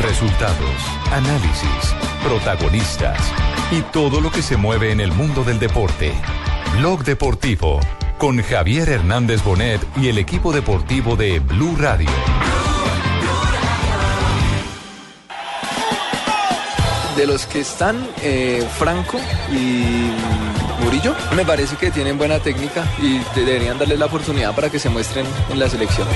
Resultados, análisis, protagonistas y todo lo que se mueve en el mundo del deporte. Blog Deportivo con Javier Hernández Bonet y el equipo deportivo de Blue Radio. de los que están, eh, Franco y Murillo, me parece que tienen buena técnica y deberían darles la oportunidad para que se muestren en la selección.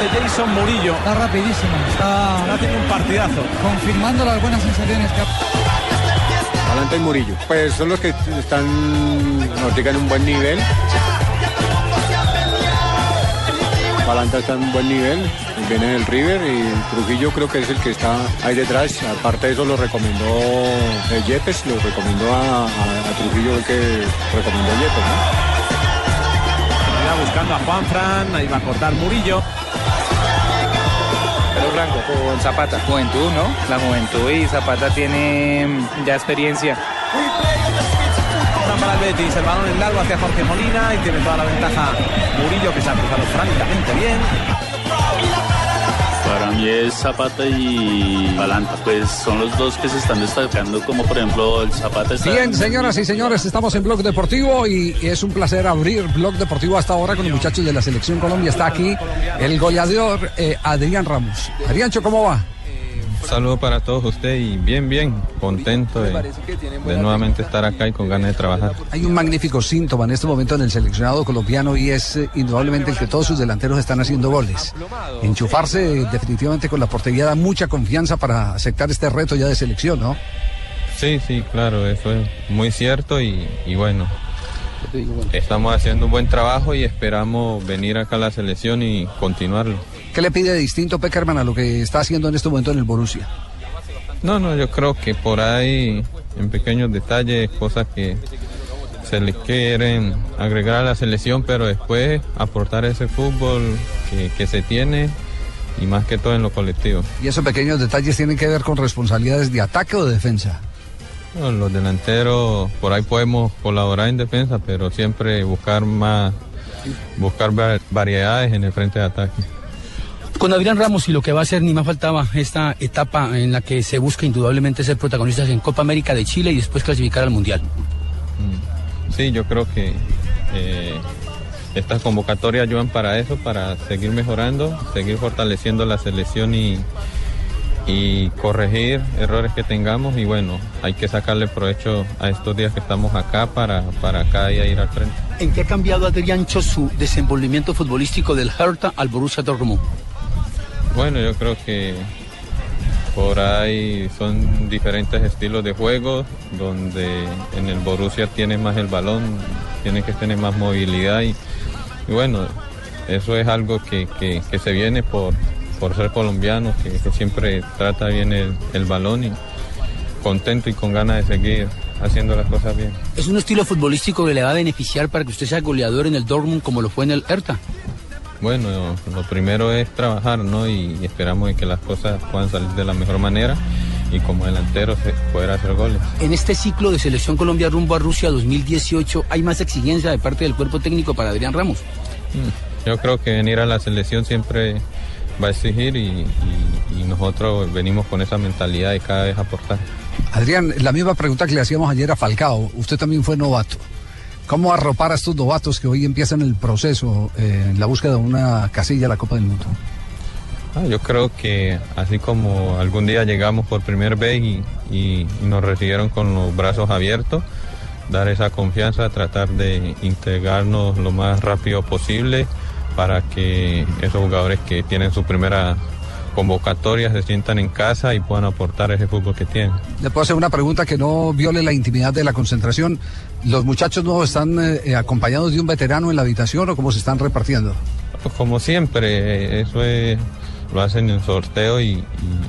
De Jason Murillo. Está rapidísimo, está, está haciendo un partidazo. Confirmando las buenas sensaciones que ha... Adelante el Murillo. Pues son los que están, nos en un buen nivel. Palanta está en un buen nivel, viene el River y Trujillo creo que es el que está ahí detrás. Aparte de eso lo recomendó el Yepes, lo recomendó a, a, a Trujillo el que recomendó Yepes. ¿no? buscando a Juan Fran, ahí va a cortar Murillo. Franco, con Zapata. Juventud, ¿no? La juventud y Zapata tiene ya experiencia para el Betis, el balón en largo hacia Jorge Molina y tiene toda la ventaja Murillo que se ha cruzado francamente bien. Para mí es Zapata y Balanta, pues son los dos que se están destacando, como por ejemplo el Zapata. Bien, señoras y señores, estamos en Blog Deportivo y es un placer abrir Blog Deportivo hasta ahora con los muchachos de la Selección Colombia. Está aquí el goleador eh, Adrián Ramos. Adriáncho, ¿cómo va? Saludo para todos ustedes y bien, bien, contento de, de, nuevamente estar acá y con ganas de trabajar. Hay un magnífico síntoma en este momento en el seleccionado colombiano y es eh, indudablemente el que todos sus delanteros están haciendo goles. Enchufarse definitivamente con la portería da mucha confianza para aceptar este reto ya de selección, ¿no? Sí, sí, claro, eso es muy cierto y, y bueno, Estamos haciendo un buen trabajo y esperamos venir acá a la selección y continuarlo. ¿Qué le pide distinto Peckerman a lo que está haciendo en este momento en el Borussia? No, no, yo creo que por ahí, en pequeños detalles, cosas que se le quieren agregar a la selección, pero después aportar ese fútbol que, que se tiene y más que todo en lo colectivo. ¿Y esos pequeños detalles tienen que ver con responsabilidades de ataque o de defensa? Los delanteros, por ahí podemos colaborar en defensa, pero siempre buscar más, buscar variedades en el frente de ataque. Con Adrián Ramos y lo que va a ser, ni más faltaba esta etapa en la que se busca indudablemente ser protagonistas en Copa América de Chile y después clasificar al Mundial. Sí, yo creo que eh, estas convocatorias ayudan para eso, para seguir mejorando, seguir fortaleciendo la selección y, y corregir errores que tengamos y bueno, hay que sacarle provecho a estos días que estamos acá para, para cada día ir al frente. ¿En qué ha cambiado Adriancho su desenvolvimiento futbolístico del Hertha al Borussia Dortmund? Bueno, yo creo que por ahí son diferentes estilos de juego, donde en el Borussia tiene más el balón, tiene que tener más movilidad y, bueno, eso es algo que, que, que se viene por, por ser colombiano, que, que siempre trata bien el, el, balón y contento y con ganas de seguir haciendo las cosas bien. ¿Es un estilo futbolístico que le va a beneficiar para que usted sea goleador en el Dortmund como lo fue en el Hertha? Bueno, lo primero es trabajar, ¿no? Y, esperamos que las cosas puedan salir de la mejor manera y como delantero se poder hacer goles. En este ciclo de Selección Colombia rumbo a Rusia 2018, ¿hay más exigencia de parte del cuerpo técnico para Adrián Ramos? Yo creo que venir a la selección siempre va a exigir y, y, y, nosotros venimos con esa mentalidad de cada vez aportar. Adrián, la misma pregunta que le hacíamos ayer a Falcao, usted también fue novato. ¿Cómo arropar a estos novatos que hoy empiezan el proceso eh, en la búsqueda de una casilla a la Copa del Mundo? Ah, yo creo que así como algún día llegamos por primer vez y, y, nos recibieron con los brazos abiertos, dar esa confianza, tratar de integrarnos lo más rápido posible para que esos jugadores que tienen su primera convocatoria se sientan en casa y puedan aportar ese fútbol que tienen. Le puedo hacer una pregunta que no viole la intimidad de la concentración. ¿Los muchachos nuevos están eh, acompañados de un veterano en la habitación o cómo se están repartiendo? Pues como siempre, eso es lo hacen en sorteo y, y,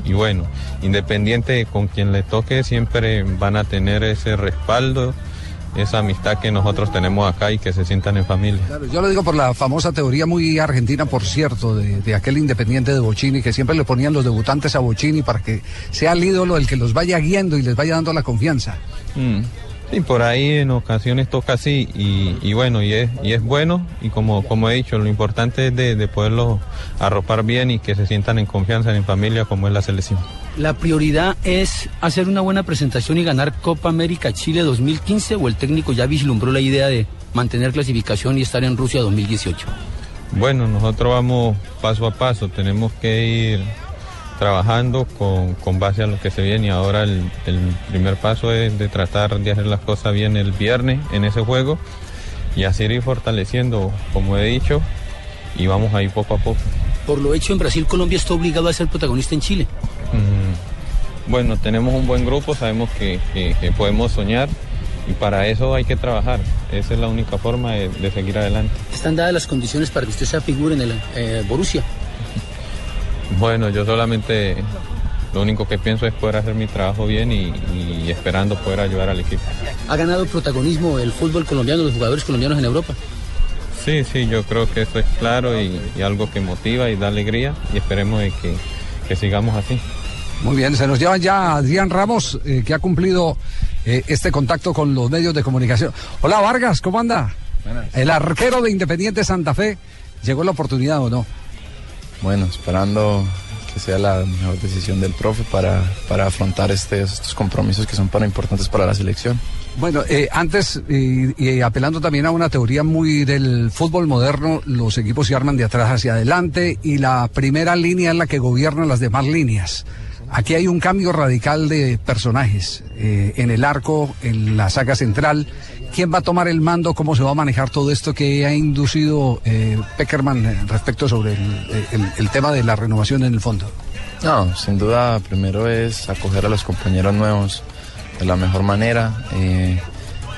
y bueno, independiente con quien le toque, siempre van a tener ese respaldo esa amistad que nosotros tenemos acá y que se sientan en familia. Claro, yo lo digo por la famosa teoría muy argentina, por cierto, de, de, aquel independiente de Bocini, que siempre le ponían los debutantes a Bocini para que sea el ídolo el que los vaya guiando y les vaya dando la confianza. Mm. Sí, por ahí en ocasiones toca así y, y, bueno, y es, y es bueno y como, como he dicho, lo importante es de, de poderlos arropar bien y que se sientan en confianza en familia como es la selección. ¿La prioridad es hacer una buena presentación y ganar Copa América Chile 2015 o el técnico ya vislumbró la idea de mantener clasificación y estar en Rusia 2018? Bueno, nosotros vamos paso a paso, tenemos que ir trabajando con, con base a lo que se viene y ahora el, el, primer paso es de tratar de hacer las cosas bien el viernes en ese juego y así ir fortaleciendo, como he dicho, y vamos ahí poco a poco. Por lo hecho en Brasil, Colombia está obligado a ser protagonista en Chile. Mm, bueno, tenemos un buen grupo, sabemos que, que, que, podemos soñar y para eso hay que trabajar. Esa es la única forma de, de seguir adelante. ¿Están dadas las condiciones para que usted sea figura en el eh, Borussia? Bueno, yo solamente lo único que pienso es poder hacer mi trabajo bien y, y, esperando poder ayudar al equipo. ¿Ha ganado protagonismo el fútbol colombiano, los jugadores colombianos en Europa? Sí, sí, yo creo que eso es claro y, y algo que motiva y da alegría y esperemos de que, que, sigamos así. Muy bien, se nos lleva ya Adrián Ramos, eh, que ha cumplido eh, este contacto con los medios de comunicación. Hola Vargas, ¿cómo anda? Buenas. El arquero de Independiente Santa Fe, ¿llegó la oportunidad o no? Bueno, esperando que sea la mejor decisión del profe para, para afrontar este, estos compromisos que son para importantes para la selección. Bueno, eh, antes, y, y, apelando también a una teoría muy del fútbol moderno, los equipos se arman de atrás hacia adelante y la primera línea es la que gobierna las demás líneas. Aquí hay un cambio radical de personajes eh, en el arco, en la saga central. ¿Quién va a tomar el mando? ¿Cómo se va a manejar todo esto que ha inducido eh, Peckerman respecto sobre el, tema de la renovación en el fondo? No, sin duda, primero es acoger a los compañeros nuevos de la mejor manera, eh,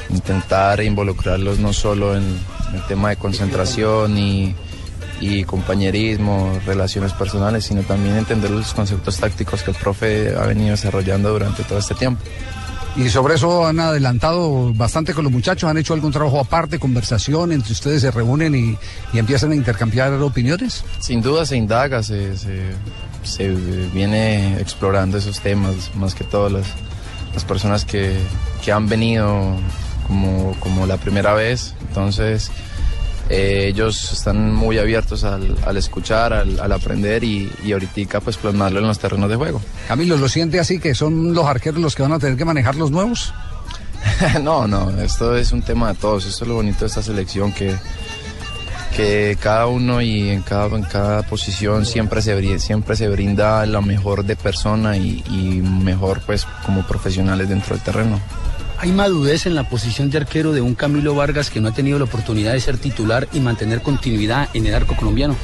intentar involucrarlos no solo en el tema de concentración y, compañerismo, relaciones personales, sino también entender los conceptos tácticos que el profe ha venido desarrollando durante todo este tiempo. Y sobre eso han adelantado bastante con los muchachos, han hecho algún trabajo aparte, conversación, entre ustedes se reúnen y, y empiezan a intercambiar opiniones. Sin duda se indaga, se, se, se viene explorando esos temas, más que todo las, las personas que, que, han venido como, como la primera vez. Entonces, eh, ellos están muy abiertos al, al escuchar, al, al, aprender y, y ahorita pues plasmarlo en los terrenos de juego. Camilo, ¿lo siente así que son los arqueros los que van a tener que manejar los nuevos? no, no, esto es un tema de todos. Esto es lo bonito de esta selección que que cada uno y en cada, en cada posición siempre se, siempre se brinda lo mejor de persona y, y, mejor pues como profesionales dentro del terreno. ¿Hay madurez en la posición de arquero de un Camilo Vargas que no ha tenido la oportunidad de ser titular y mantener continuidad en el arco colombiano?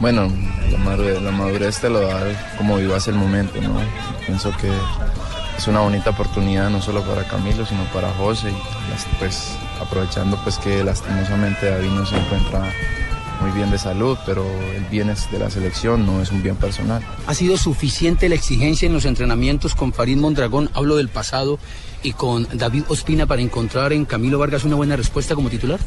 Bueno, la madurez, te lo da como vivas el momento, ¿no? Pienso que es una bonita oportunidad no solo para Camilo, sino para José pues aprovechando pues que lastimosamente David no se encuentra muy bien de salud, pero el bien es de la selección, no es un bien personal. ¿Ha sido suficiente la exigencia en los entrenamientos con Farid Mondragón, hablo del pasado, y con David Ospina para encontrar en Camilo Vargas una buena respuesta como titular?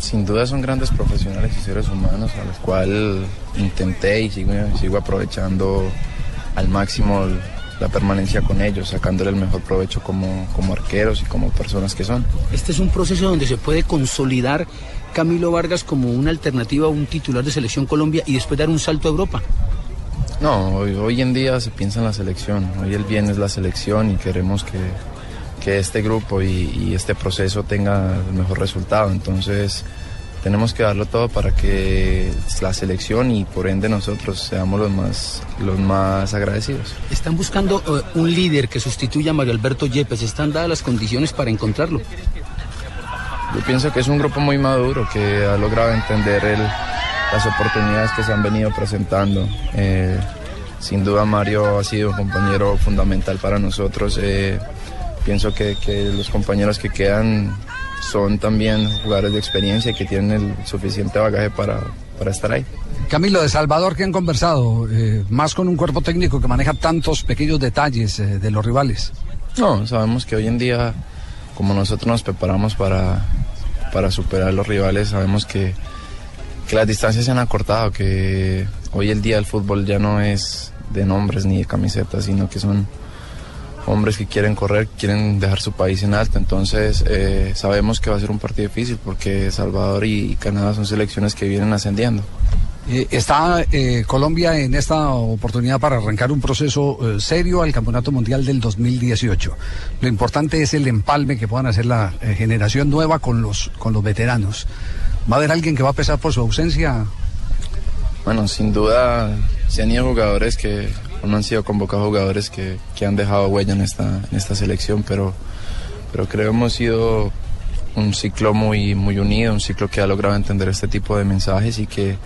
Sin duda son grandes profesionales y seres humanos a los cuales intenté y sigo, sigo aprovechando al máximo la permanencia con ellos, sacándole el mejor provecho como, como arqueros y como personas que son. Este es un proceso donde se puede consolidar Camilo Vargas como una alternativa a un titular de Selección Colombia y después dar un salto a Europa. No, hoy, hoy en día se piensa en la selección, hoy el bien es la selección y queremos que, que este grupo y, y este proceso tenga el mejor resultado, entonces tenemos que darlo todo para que la selección y por ende nosotros seamos los más, los más agradecidos. Están buscando uh, un líder que sustituya a Mario Alberto Yepes. ¿Están dadas las condiciones para encontrarlo? Yo pienso que es un grupo muy maduro que ha logrado entender el, las oportunidades que se han venido presentando. Eh, sin duda Mario ha sido un compañero fundamental para nosotros. Eh, pienso que, que los compañeros que quedan son también jugadores de experiencia que tienen el suficiente bagaje para, para estar ahí. Camilo de Salvador, que han conversado eh, más con un cuerpo técnico que maneja tantos pequeños detalles eh, de los rivales. No, sabemos que hoy en día, como nosotros nos preparamos para, para superar los rivales, sabemos que, que las distancias se han acortado, que hoy el día el fútbol ya no es de nombres ni de camisetas, sino que son hombres que quieren correr, quieren dejar su país en alto. Entonces eh, sabemos que va a ser un partido difícil porque Salvador y Canadá son selecciones que vienen ascendiendo. Eh, está eh, Colombia en esta oportunidad para arrancar un proceso eh, serio al Campeonato Mundial del 2018. Lo importante es el empalme que puedan hacer la eh, generación nueva con los, con los veteranos. ¿Va a haber alguien que va a pesar por su ausencia? Bueno, sin duda se han ido jugadores que no han sido convocados jugadores que, que han dejado huella en esta, en esta selección, pero, pero creo que hemos sido un ciclo muy, muy unido, un ciclo que ha logrado entender este tipo de mensajes y que,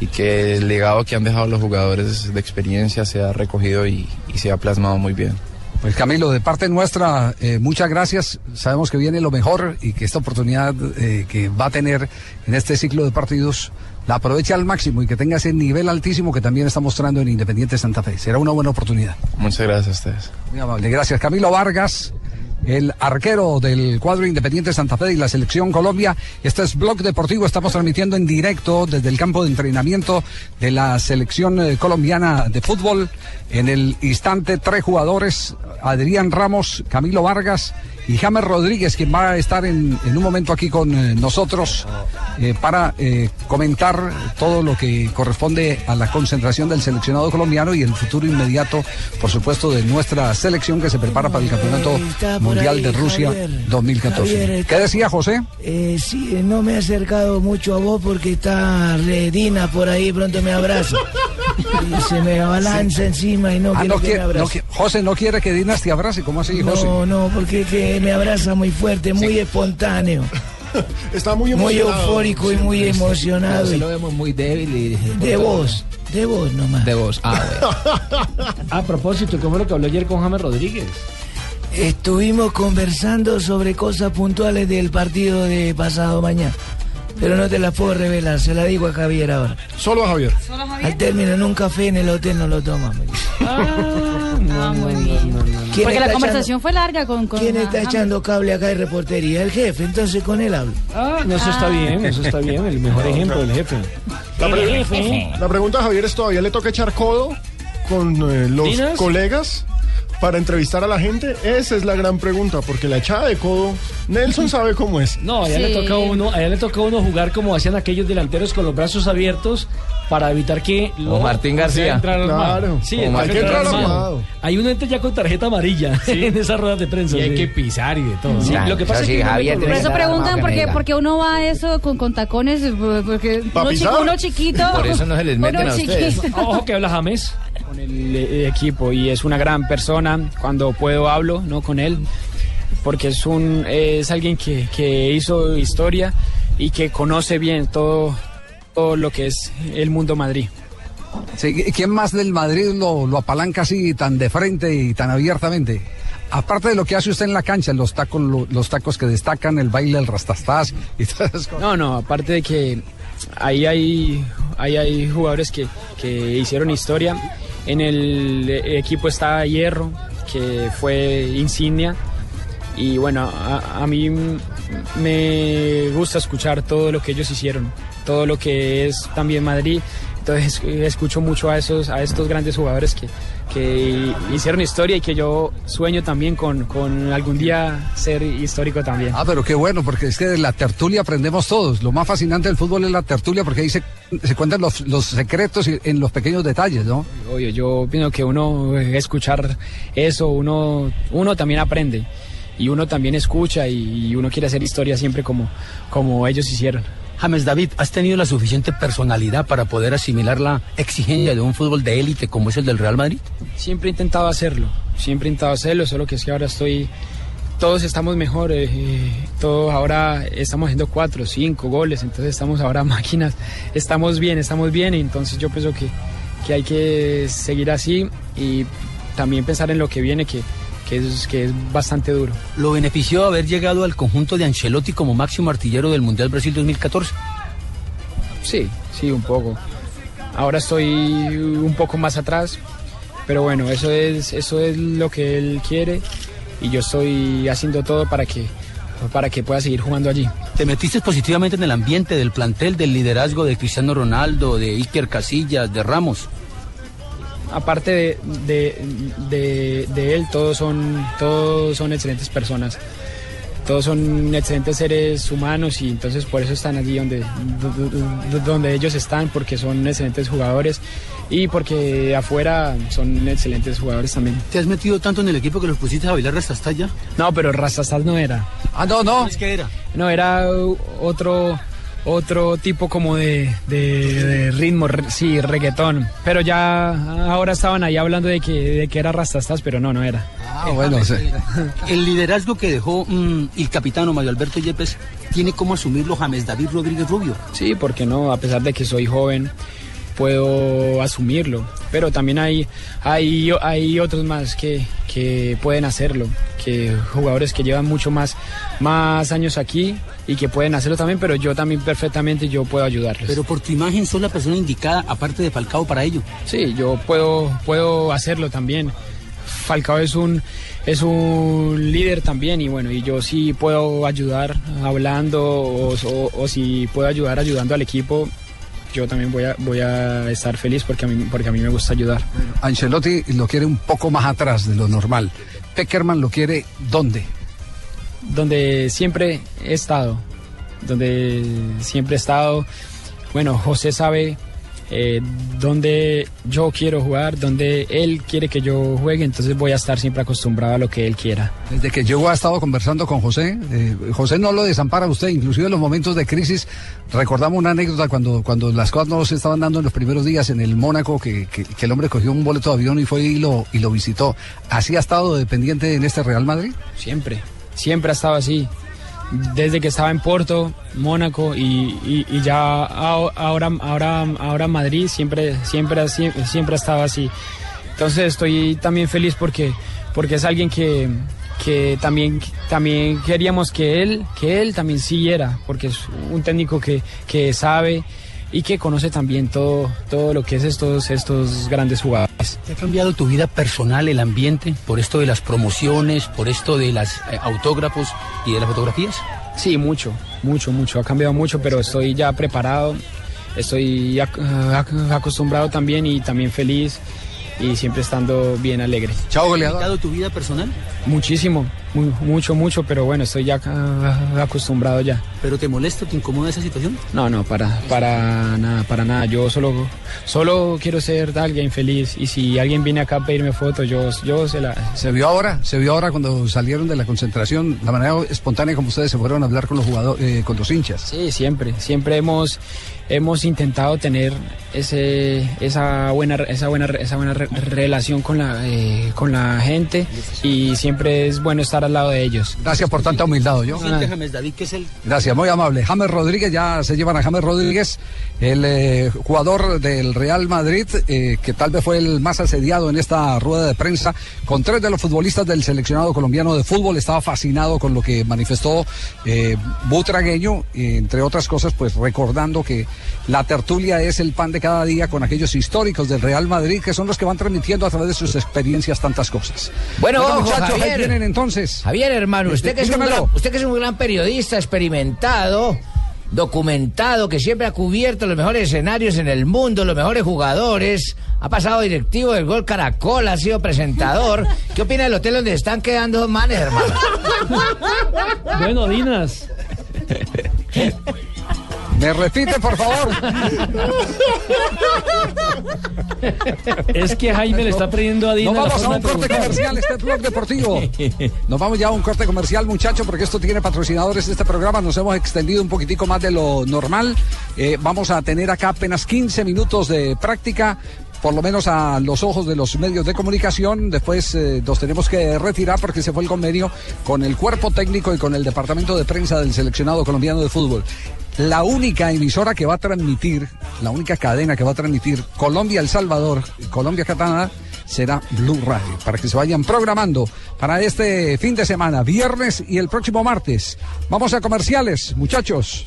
y que el legado que han dejado los jugadores de experiencia se ha recogido y, y se ha plasmado muy bien. Pues Camilo, de parte nuestra, eh, muchas gracias. Sabemos que viene lo mejor y que esta oportunidad eh, que va a tener en este ciclo de partidos la aproveche al máximo y que tenga ese nivel altísimo que también está mostrando en Independiente Santa Fe. Será una buena oportunidad. Muchas gracias a ustedes. Muy amable, gracias. Camilo Vargas, el arquero del cuadro Independiente Santa Fe y la selección Colombia. Este es Blog Deportivo, estamos transmitiendo en directo desde el campo de entrenamiento de la selección eh, colombiana de fútbol. En el instante, tres jugadores, Adrián Ramos, Camilo Vargas y James Rodríguez, quien va a estar en, en un momento aquí con eh, nosotros eh, para eh, comentar todo lo que corresponde a la concentración del seleccionado colombiano y el futuro inmediato, por supuesto, de nuestra selección que se prepara para el Campeonato Mundial de Rusia 2014. ¿Qué decía José? Eh, sí, no me he acercado mucho a vos porque está Redina por ahí, pronto me abraza. Y se me balanza encima y no Ah, quiere no que me abrace. no José no quiere que Dinas te abrace, ¿cómo así, José? No, no, porque que me abraza muy fuerte, muy espontáneo. Está muy Muy emocionado. eufórico y muy emocionado. Se lo vemos muy débil y... De voz, de voz nomás. De voz, ah, bueno. A propósito, ¿cómo es lo que habló ayer con James Rodríguez? Estuvimos conversando sobre cosas puntuales del partido de pasado mañana. Pero no te las puedo revelar, se la digo a Javier ahora. Solo a Javier. Al término en un café en el hotel no lo tomas. Ah, muy bien. ¿Quién Porque está la conversación fue larga con... con ¿Quién está echando cable acá de reportería? El jefe, entonces con él hablo. Ah, no, eso está bien, eso está bien, el mejor ejemplo del jefe. La, pre- la pregunta, Javier, es todavía le toca echar codo con eh, los ¿Dinas? colegas para entrevistar a la gente. Esa es la gran pregunta, porque la echada de codo, Nelson sabe cómo es. No, allá le Sí. toca a uno, allá le toca a uno jugar como hacían aquellos delanteros con los brazos abiertos para evitar que Como Martín García. entrar armado. Claro. Sí, hay Martín García. Hay uno entra ya con tarjeta amarilla en esas ruedas de prensa. Y hay sí. que pisar y de todo. Lo que pasa es que Por eso preguntan por qué, por qué uno va a eso con, con tacones, porque ¿Pa uno, pisar? chico- uno chiquito. Por eso no se les meten a ustedes. chiquito. Ojo que habla James con el eh, equipo y es una gran persona. Cuando puedo hablo no con él porque es un es alguien que, que hizo historia y que conoce bien todo, todo lo que es el mundo Madrid. Sí, ¿Quién más del Madrid lo, lo apalanca así tan de frente y tan abiertamente? Aparte de lo que hace usted en la cancha, los tacos, lo- los tacos que destacan, el baile, el rastastas y todas esas cosas. No, no, aparte de que ahí hay, ahí hay jugadores que, que hicieron historia. En el equipo está Hierro, que fue insignia. Y bueno, a, a mí me gusta escuchar todo lo que ellos hicieron, todo lo que es también Madrid. Entonces escucho mucho a, esos, a estos grandes jugadores que, que hicieron historia y que yo sueño también con, con algún día ser histórico también. Ah, pero qué bueno, porque es que de la tertulia aprendemos todos. Lo más fascinante del fútbol es la tertulia, porque ahí se, se cuentan los, los secretos y- en los pequeños detalles, ¿no? Obvio, yo pienso que uno escuchar eso, uno, uno también aprende y uno también escucha y, y uno quiere hacer historia siempre como, como ellos hicieron. James David, ¿has tenido la suficiente personalidad para poder asimilar la exigencia de un fútbol de élite como es el del Real Madrid? Siempre he intentado hacerlo, siempre he intentado hacerlo, solo que es que ahora estoy, todos estamos mejor, eh, eh, todos ahora estamos haciendo cuatro, cinco goles, entonces estamos ahora máquinas, estamos bien, estamos bien, y entonces yo pienso que, que hay que seguir así y también pensar en lo que viene, que, que es, que es bastante duro. ¿Lo benefició haber llegado al conjunto de Ancelotti como máximo artillero del Mundial Brasil 2014? Sí, sí, un poco. Ahora estoy un poco más atrás, pero bueno, eso es, eso es lo que él quiere y yo estoy haciendo todo para que, para que pueda seguir jugando allí. ¿Te metiste positivamente en el ambiente del plantel, del liderazgo de Cristiano Ronaldo, de Iker Casillas, de Ramos? Aparte de, de, de, de él, todos son, todos son excelentes personas. Todos son excelentes seres humanos y entonces por eso están allí donde, do- do- donde ellos están, porque son excelentes jugadores y porque afuera son excelentes jugadores también. ¿Te has metido tanto en el equipo que los pusiste a bailar Rastastal No, pero Rastastal no era. Ah, no, no. ¿Qué era? No, era otro otro tipo como de, de- de ritmo, re- sí, reggaetón. Pero ya ahora estaban ahí hablando de que, de que era Rastastas, pero no, no era. Ah, bueno, sí. El liderazgo que dejó mm, el capitano Mario Alberto Yepes tiene como asumirlo James David Rodríguez Rubio. Sí, porque no, a pesar de que soy joven, puedo asumirlo. Pero también hay, hay, hay otros más que, que pueden hacerlo, que jugadores que llevan mucho más, más años aquí y que pueden hacerlo también, pero yo también perfectamente yo puedo ayudarles. Pero por tu imagen sos la persona indicada, aparte de Falcao, para ello. Sí, yo puedo, puedo hacerlo también. Falcao es un, es un líder también y bueno, y yo sí puedo ayudar hablando o, o- o si puedo ayudar ayudando al equipo, yo también voy a, voy a estar feliz porque a, mí, porque a mí me gusta ayudar. Ancelotti lo quiere un poco más atrás de lo normal. Peckerman lo quiere ¿dónde? Donde siempre he estado, donde siempre he estado. Bueno, José sabe eh, dónde yo quiero jugar, dónde él quiere que yo juegue, entonces voy a estar siempre acostumbrado a lo que él quiera. Desde que llegó ha estado conversando con José. eh, José no lo desampara usted, inclusive en los momentos de crisis. Recordamos una anécdota cuando, cuando las cosas no se estaban dando en los primeros días en el Mónaco, que, que- que el hombre cogió un boleto de avión y fue y lo, y lo visitó. ¿Así ha estado dependiente en este Real Madrid? Siempre, siempre ha estado así. Desde que estaba en Porto, Mónaco y, y- y ya ahora, ahora, ahora Madrid, siempre, siempre, siempre ha estado así. Entonces estoy también feliz porque, porque es alguien que, que también, también queríamos que él, que él también siguiera, porque es un técnico que, que sabe y que conoce también todo, todo lo que es estos, estos grandes jugadores. ¿Te ha cambiado tu vida personal, el ambiente, por esto de las promociones, por esto de los autógrafos y de las fotografías? Sí, mucho, mucho, mucho. Ha cambiado mucho, pero estoy ya preparado, estoy ac- ac- acostumbrado también y también feliz y siempre estando bien alegre. Chao, ¿Ha cambiado tu vida personal? Muchísimo, mu- mucho, mucho, pero bueno, estoy ya acostumbrado ya. ¿Pero te molesta, te incomoda esa situación? No, no, para, para nada, para nada. Yo solo, solo quiero ser alguien feliz y si alguien viene acá a pedirme fotos, yo, yo se la... Se vio ahora, se vio ahora cuando salieron de la concentración, la manera espontánea como ustedes se fueron a hablar con los jugadores, eh, con los hinchas. Sí, siempre, siempre hemos, hemos intentado tener ese, esa buena, esa buena, esa buena re- relación con la, eh, con la gente y siempre es bueno estar al lado de ellos. Gracias por tanta humildad, yo. James David que es el Gracias, muy amable. James Rodríguez, ya se llevan a James Rodríguez, el eh, jugador del Real Madrid, eh, que tal vez fue el más asediado en esta rueda de prensa, con tres de los futbolistas del seleccionado colombiano de fútbol. Estaba fascinado con lo que manifestó eh, Butragueño, entre otras cosas, pues recordando que la tertulia es el pan de cada día con aquellos históricos del Real Madrid, que son los que van transmitiendo a través de sus experiencias tantas cosas. Bueno, ojo, muchachos, ahí vienen entonces. Javier, hermano, usted que, es un gran, usted que es un gran periodista experimentado, documentado, que siempre ha cubierto los mejores escenarios en el mundo, los mejores jugadores, ha pasado directivo del Gol Caracol, ha sido presentador. ¿Qué opina del hotel donde están quedando dos manes, hermano? Bueno, Dinas. ¿Me repite, por favor? Es que Jaime le está pidiendo a Nos Dinas. la vamos a un corte comercial, este es Blog Deportivo. Nos vamos ya a un corte comercial, muchachos, porque esto tiene patrocinadores de este programa. Nos hemos extendido un poquitico más de lo normal. Eh, vamos a tener acá apenas 15 minutos de práctica. Por lo menos a los ojos de los medios de comunicación. Después eh, nos tenemos que retirar porque se fue el convenio con el cuerpo técnico y con el departamento de prensa del seleccionado colombiano de fútbol. La única emisora que va a transmitir, la única cadena que va a transmitir Colombia-El Salvador, Colombia-Canadá, será Blue Radio. Para que se vayan programando para este fin de semana, viernes y el próximo martes. Vamos a comerciales, muchachos.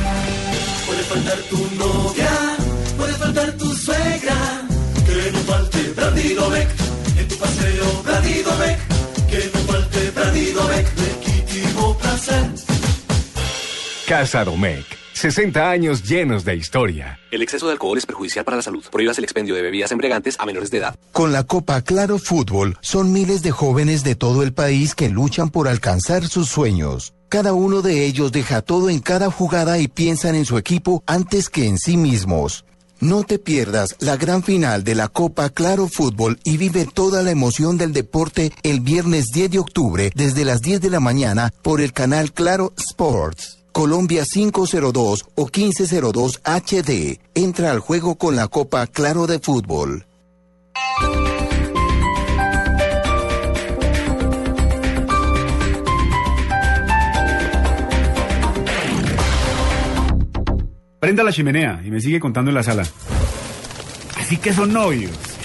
Puede faltar tu novia, puede faltar tu suegra, que no falte Brandido Beck, en tu paseo Brandido Beck, que no falte Brandido Beck, legítimo placer. Casa Domecq. 60 años llenos de historia. El exceso de alcohol es perjudicial para la salud. Prohíbas el expendio de bebidas embriagantes a menores de edad. Con la Copa Claro Fútbol son miles de jóvenes de todo el país que luchan por alcanzar sus sueños. Cada uno de ellos deja todo en cada jugada y piensan en su equipo antes que en sí mismos. No te pierdas la gran final de la Copa Claro Fútbol y vive toda la emoción del deporte el viernes 10 de octubre desde las 10 de la mañana por el canal Claro Sports. Colombia 502 o 1502 HD. Entra al juego con la Copa Claro de Fútbol. Prenda la chimenea y me sigue contando en la sala. Así que son novios.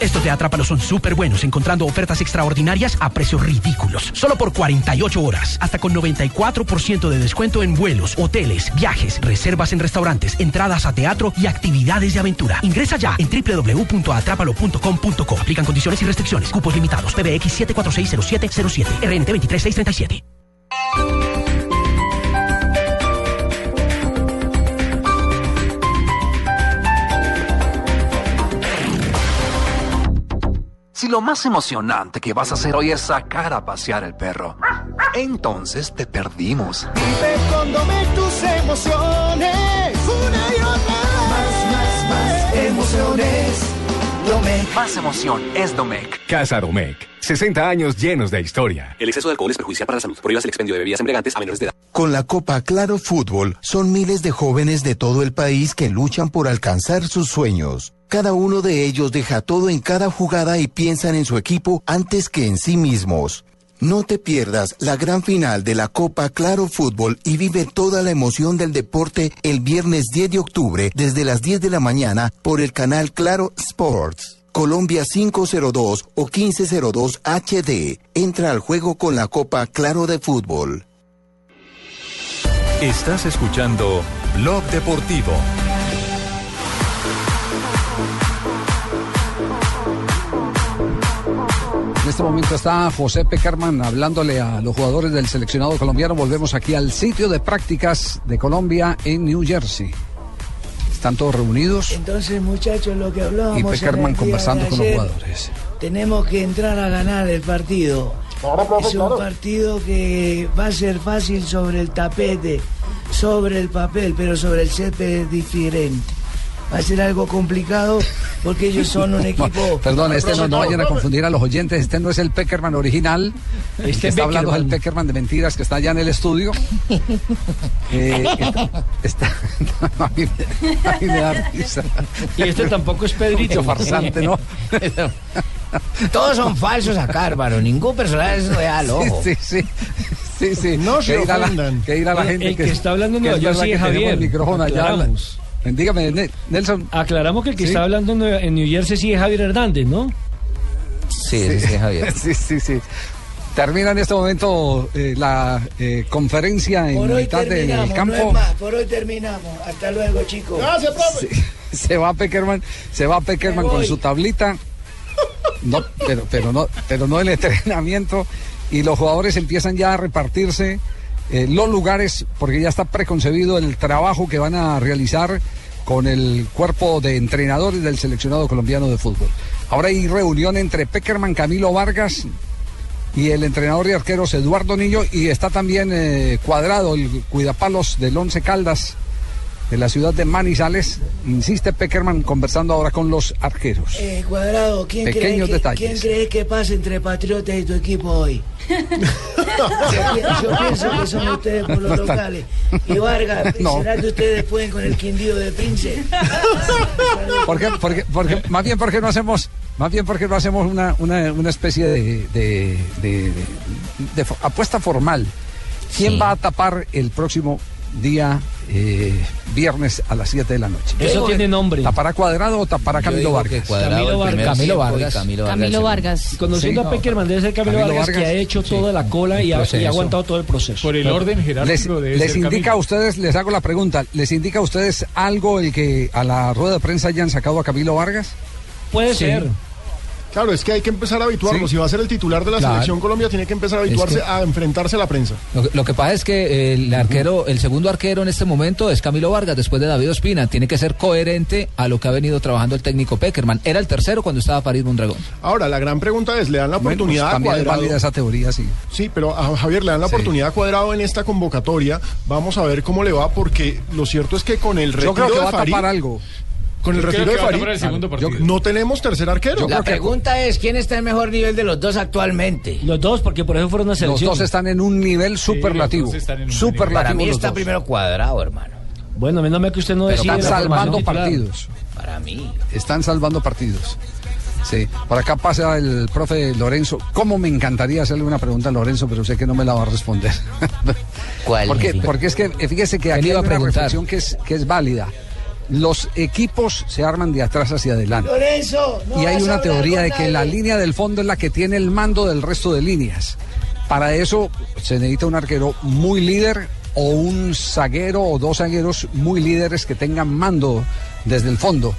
Estos de Atrápalo son súper buenos, encontrando ofertas extraordinarias a precios ridículos. Solo por 48 horas, hasta con 94% de descuento en vuelos, hoteles, viajes, reservas en restaurantes, entradas a teatro y actividades de aventura. Ingresa ya en www.atrápalo.com.co. Aplican condiciones y restricciones. Cupos limitados. PBX 7460707. RNT 23637. Lo más emocionante que vas a hacer hoy es sacar a pasear el perro, entonces te perdimos. Vive con Domecq tus emociones, una y otra Más, más, más emociones. Más emoción es Domecq. Casa Domecq. 60 años llenos de historia. El exceso de alcohol es perjudicial para la salud. Prohíbas el expendio de bebidas embriagantes a menores de edad. Con la Copa Claro Fútbol son miles de jóvenes de todo el país que luchan por alcanzar sus sueños. Cada uno de ellos deja todo en cada jugada y piensan en su equipo antes que en sí mismos. No te pierdas la gran final de la Copa Claro Fútbol y vive toda la emoción del deporte el viernes 10 de octubre desde las 10 de la mañana por el canal Claro Sports. Colombia 502 o 1502 HD. Entra al juego con la Copa Claro de Fútbol. Estás escuchando Blog Deportivo. En este momento está José Peckerman hablándole a los jugadores del seleccionado colombiano. Volvemos aquí al sitio de prácticas de Colombia en New Jersey. Están todos reunidos Entonces, muchachos, lo que hablábamos. y Peckerman conversando con los jugadores. Tenemos que entrar a ganar el partido. es un claro. partido que va a ser fácil sobre el tapete, sobre el papel, pero sobre el césped es diferente. Va a ser algo complicado porque ellos son un equipo. Perdón, este no, no vayan a confundir a los oyentes. Este no es el Peckerman original. El Este que está hablando es el. Peckerman de mentiras que está allá en el estudio. Eh, está, está- a, mí, me- a mí me da risa. Y este tampoco es Pedrito. Farsante, ¿no? Todos son falsos acá, hermano. Ningún personaje es real, ojo. Sí, sí, sí. Sí, sí. No se que dirá la, ofendan. que dirá la El- gente el que está hablando en que Nueva tenemos Javier, el micrófono allá. Dígame, Ne- Nelson. Aclaramos que el que Sí. está hablando en New Jersey sí es Javier Hernández, ¿no? Sí, sí es Javier. sí, sí, sí. Termina en este momento eh, la eh, conferencia en Por hoy mitad del no campo. es más, por hoy terminamos. Hasta luego, chicos. Gracias, profe. se va Peckerman, se va Peckerman con su tablita. No, pero, pero no, pero no el entrenamiento. Y los jugadores empiezan ya a repartirse eh, los lugares, porque ya está preconcebido el trabajo que van a realizar con el cuerpo de entrenadores del seleccionado colombiano de fútbol. Ahora hay reunión entre Peckerman, Camilo Vargas y el entrenador de arqueros Eduardo Niño y está también eh, cuadrado el cuidapalos del Once Caldas de la ciudad de Manizales. Insiste Peckerman conversando ahora con los arqueros. Eh, cuadrado, ¿quién cree, Pequeños que, detalles. ¿quién cree que pasa entre Patriotas y tu equipo hoy? yo, pi- yo pienso que son ustedes por No los están. locales. Y Vargas, No. ¿será que ustedes pueden con el Quindío de Prince? ¿Por qué, por qué- por qué- más bien porque no hacemos, más bien porque no hacemos una, una, una especie de, de- de- apuesta formal. ¿Quién va a tapar el próximo día eh, viernes a las 7 de la noche? Eso tiene nombre. ¿Tapará Cuadrado o tapará Camilo Vargas? Cuadrado Camilo Vargas. Camilo Vargas. Camilo Vargas. Camilo Vargas. Conociendo Sí. a Peckerman debe ser Camilo, Camilo Vargas, que ha hecho toda la cola y ha, y ha Proceso. aguantado todo el proceso. Por el orden Les, jerárquico de les indica a ustedes, les hago la pregunta, ¿les indica a ustedes algo el que a la rueda de prensa hayan sacado a Camilo Vargas? Puede Sí. ser. Claro, es que hay que empezar a habituarlo. Sí. Si va a ser el titular de la Claro. selección Colombia, tiene que empezar a habituarse que- a enfrentarse a la prensa. Lo, que- lo que pasa es que el arquero, el segundo arquero en este momento es Camilo Vargas, después de David Ospina. Tiene que ser coherente a lo que ha venido trabajando el técnico Peckerman. Era el tercero cuando estaba Farid Mondragón. Ahora, la gran pregunta es, ¿le dan la Bueno, oportunidad pues, a Cuadrado? válida esa teoría, sí. Sí, pero a Javier le dan la Sí. oportunidad a Cuadrado en esta convocatoria. Vamos a ver cómo le va, porque lo cierto es que con el retiro Yo creo que de va a tapar algo. Con el retiro de Farid, yo- no tenemos tercer arquero. La pregunta es, ¿quién está en mejor nivel de los dos actualmente? Los dos, porque por eso fueron una Los selección. dos están en un nivel superlativo. dos están en un superlativo Para mí los está dos. primero cuadrado, hermano. Bueno, menos mal que usted no Pero decide están la salvando formación titular. partidos. Para mí. Están salvando partidos. Sí, por acá pasa el profe Lorenzo. ¿Cómo me encantaría hacerle una pregunta a Lorenzo, pero sé que no me la va a responder? ¿Cuál? Porque, porque es que eh, fíjese que Él aquí hay iba a una preguntar. reflexión que es, que es válida. Los equipos se arman de atrás hacia adelante. Lorenzo, no y hay una teoría de que la línea del fondo es la que tiene el mando del resto de líneas. Para eso se necesita un arquero muy líder o un zaguero o dos zagueros muy líderes que tengan mando desde el fondo.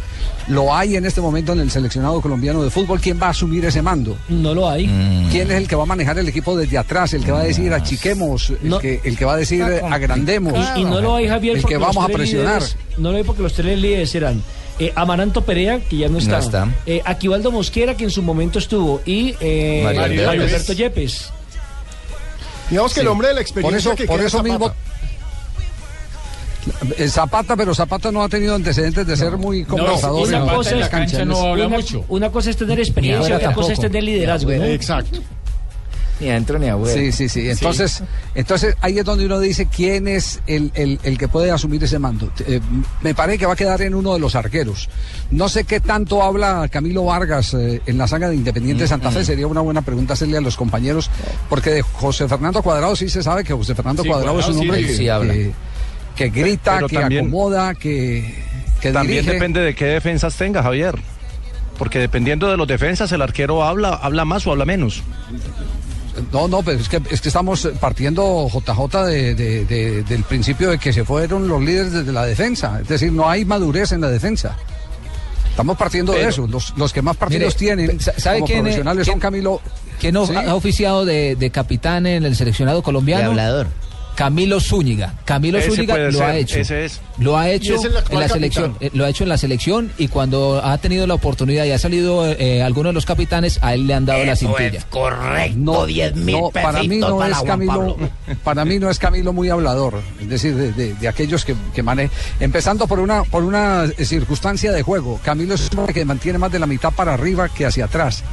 Lo hay en este momento en el seleccionado colombiano de fútbol. ¿Quién va a asumir ese mando? No lo hay. ¿Quién es el que va a manejar el equipo desde atrás? El que va a decir achiquemos, el, No. que, el que va a decir agrandemos. Y, y no lo hay, Javier, El que vamos a presionar. líderes- no lo hay porque los tres líderes eran eh, Amaranto Perea, que ya no está. No está. eh, Aquivaldo Mosquera, que en su momento estuvo. Y eh, Mario Mario Alberto. Yepes. Digamos que Sí. el hombre de la Por experiencia eso, que por eso es mismo. Zapata. Eh, Zapata, pero Zapata no ha tenido antecedentes de ser muy conversador. una en- cosa en es las cancha no habla una, mucho. una cosa es tener experiencia, otra cosa es tener liderazgo. ¿no? Exacto. Ni adentro ni afuera. Sí, sí, sí. Entonces, entonces ahí es donde uno dice quién es el, el- el que puede asumir ese mando. Eh, me parece que va a quedar en uno de los arqueros. No sé qué tanto habla Camilo Vargas eh, en la saga de Independiente Santa Fe. Sería una buena pregunta hacerle a los compañeros, porque de José Fernando Cuadrado sí se sabe que José Fernando Sí, Cuadrado, es un Cuadrado sí, hombre que, sí habla. que- que grita, Pero que también- acomoda, que, que También dirige. depende de qué defensas tenga, Javier. Porque dependiendo de los defensas, el arquero habla, habla más o habla menos. No, no, pero es que, es que estamos partiendo JJ de- de- de- del principio de que se fueron los líderes desde la defensa. Es decir, no hay madurez en la defensa. Estamos partiendo de eso. Los, los que más partidos Mire, tienen sa- ¿sabe como quién es- profesionales son quién- Camilo. ¿Quién o- Sí. ha oficiado de, de capitán en el seleccionado colombiano? De hablador. Camilo Zúñiga. Camilo Ese Zúñiga lo ser, ha hecho. ese es. Lo ha hecho en la selección. capitán. eh, Lo ha hecho en la selección y cuando ha tenido la oportunidad y ha salido eh, alguno de los capitanes, a él le han dado la cintilla. es correcto, No, 10 mil no, para mí no para es Juan Camilo, Pablo. para mí no es Camilo muy hablador, es decir, de, de- de aquellos que, que manejan, empezando por una, por una circunstancia de juego. Camilo es un hombre que mantiene más de la mitad para arriba que hacia atrás.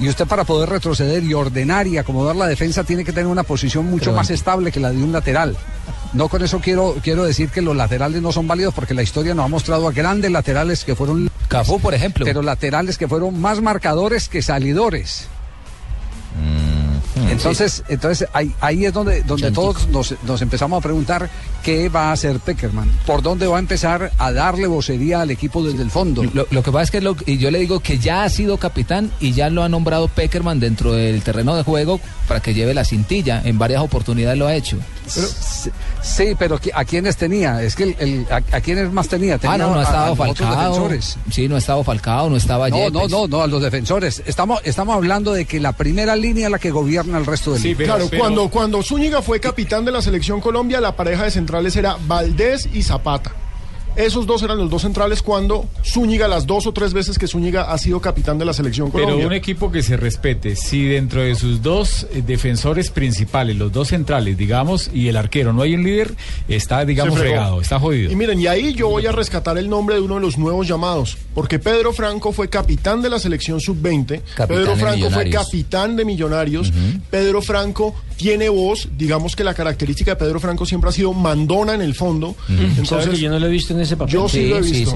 Y usted para poder retroceder y ordenar y acomodar la defensa tiene que tener una posición mucho Pero- más estable que la de un lateral. No con eso quiero, quiero decir que los laterales no son válidos porque la historia nos ha mostrado a grandes laterales que fueron Cafú, por ejemplo. pero laterales que fueron más marcadores que salidores. Entonces, entonces ahí, ahí es donde, donde todos nos, nos empezamos a preguntar qué va a hacer Peckerman, por dónde va a empezar a darle vocería al equipo desde el fondo. Lo, lo que pasa es que lo- y yo le digo que ya ha sido capitán y ya lo ha nombrado Peckerman dentro del terreno de juego para que lleve la cintilla. En varias oportunidades lo ha hecho. Sí, sí, pero ¿qui- ¿a quiénes tenía? Es que el, el- a, a quiénes más tenía? Ah, Tenía no, no a- ha a estado los otros Falcao. Sí, no ha estado Falcao, no estaba No, no, Yepes. no, no, a los defensores. Estamos, estamos hablando de que la primera línea la que gobierna el resto del claro, cuando, cuando Zúñiga fue capitán de la selección Colombia, la pareja de centrales era Valdés y Zapata. Esos dos eran los dos centrales cuando Zúñiga, las dos o tres veces que Zúñiga ha sido capitán de la selección Pero un equipo que se respete, si dentro de sus dos eh, defensores principales, los dos centrales, digamos, y el arquero no hay un líder, está, digamos, fregado, está jodido. Y miren, y ahí yo voy a rescatar el nombre de uno de los nuevos llamados, porque Pedro Franco fue capitán de la selección sub-20, Capitán Pedro de Franco fue Millonarios. capitán de Millonarios, Pedro Franco tiene voz, digamos que la característica de Pedro Franco siempre ha sido mandona en el fondo, ¿Sabe que yo no lo he visto en ese papel? Yo sí, lo he visto.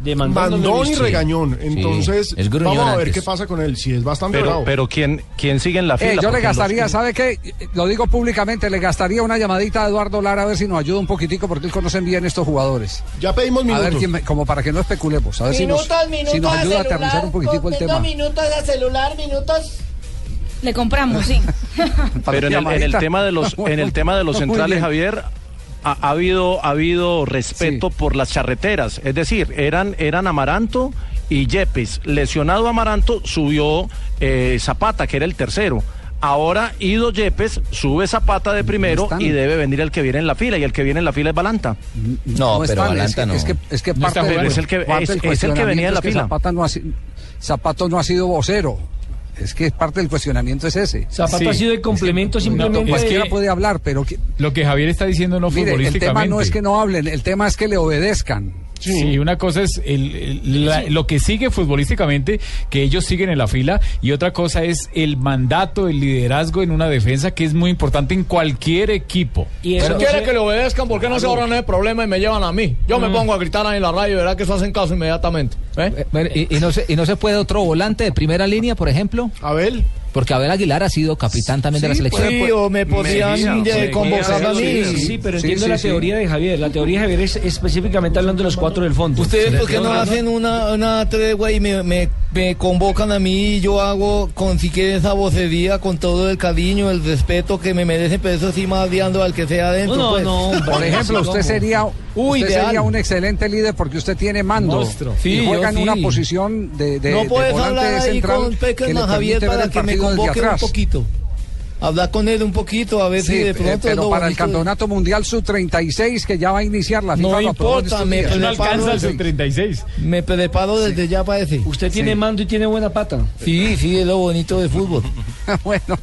De mandón no lo he Mandón y regañón. Sí. Entonces, vamos a ver antes. qué pasa con él. Si es bastante Pero, bravo. pero ¿quién, ¿quién sigue en la fila? Eh, yo le los gastaría, ¿sabe qué? Lo digo públicamente, le gastaría una llamadita a Eduardo Lara a ver si nos ayuda un poquitico porque él conoce bien estos jugadores. Ya pedimos A ver, minutos. quién me- como para que no especulemos, a ver si nos, Minutos, minutos si nos a ayuda a celular, aterrizar un poquitico el tema. minutos a celular, minutos. Le compramos, sí. Pero en el, en el tema de los, en el tema de los centrales. Javier, ha, ha habido, ha habido respeto por las charreteras. Es decir, eran, eran Amaranto y Yepes. Lesionado Amaranto, subió eh, Zapata, que era el tercero. Ahora Ido Yepes sube Zapata de primero y debe venir el que viene en la fila. Y el que viene en la fila es Balanta. No, pero están, Balanta no. Es que, es que parte. Es el que- es- el que venía en la fila. Zapata no, ha, no ha sido vocero. Es que parte del cuestionamiento es ese. Zapata ha sido el complemento simplemente. Cualquiera puede hablar, pero que- Lo que Javier está diciendo no mire, el futbolísticamente. tema no es que no hablen, el tema es que le obedezcan. Sí, una cosa es el- el- la- lo que sigue futbolísticamente, que ellos siguen en la fila, y otra cosa es el mandato, el liderazgo en una defensa que es muy importante en cualquier equipo. Y quiere que le obedezcan, ¿por qué no se ahorran el problema y me llevan a mí? Yo me Mm. pongo a gritar ahí en la radio y verá que eso hacen caso inmediatamente. ¿eh? Bueno, ¿Y, y no se, ¿Y no se puede otro volante de primera línea, por ejemplo? Abel. Porque Abel Aguilar ha sido capitán también de la selección. Sí, o me podían de- convocar a mí. Sí, sí, pero entiendo la teoría de Javier. La teoría de Javier es específicamente hablando de los cuatro del fondo. ¿Ustedes por qué no hacen una, una tregua y me, me, me convocan a mí y yo hago con si quieren esa vocería con todo el cariño, el respeto que me merecen, pero eso sí más odiando al que sea adentro? No, pues. no. Por ejemplo, usted sería, Uy, usted ideal. sería un excelente líder porque usted tiene mando Monstruo. y juega en una posición de, de, no de puedes volante hablar ahí central con que le Peckerman, Javier, permite ver para el que me convoque un poquito. Hablar con él un poquito, a ver Sí, si de eh, pronto. es pero para el de- campeonato mundial sub 36 que ya va a iniciar la No FIFA en importa, me preparo desde- 36. Me preparo desde ya para ese. Usted tiene mando y tiene buena pata. Sí, sí, es lo bonito del fútbol. bueno.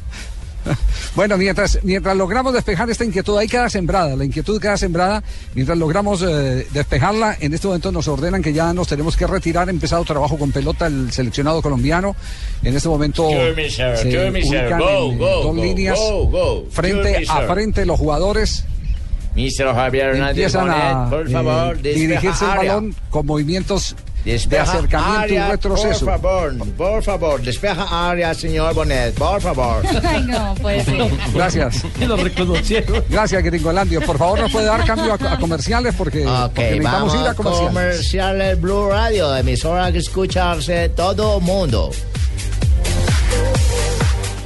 Bueno, mientras, mientras logramos despejar esta inquietud, ahí queda sembrada, la inquietud queda sembrada, mientras logramos eh, despejarla, en este momento nos ordenan que ya nos tenemos que retirar, ha empezado trabajo con pelota el seleccionado colombiano, en este momento Excuse me, sir, se excuse me, sir. ubican Go, en go, dos go, líneas, frente a frente los jugadores, Mr. Javier Hernández empiezan a Bonet, por eh, favor, dirigirse el balón con movimientos de Despeja acercamiento área, y retroceso. Por favor, por favor, despeja área, señor Bonet, por favor. Ay, no, puede ser. Gracias. Lo reconocieron. Gracias, Gringolandio. Por favor, nos puede dar cambio a, a comerciales porque, Ok, porque necesitamos vamos ir a a comerciales. comerciales Blue Radio, emisora que escucharse todo mundo.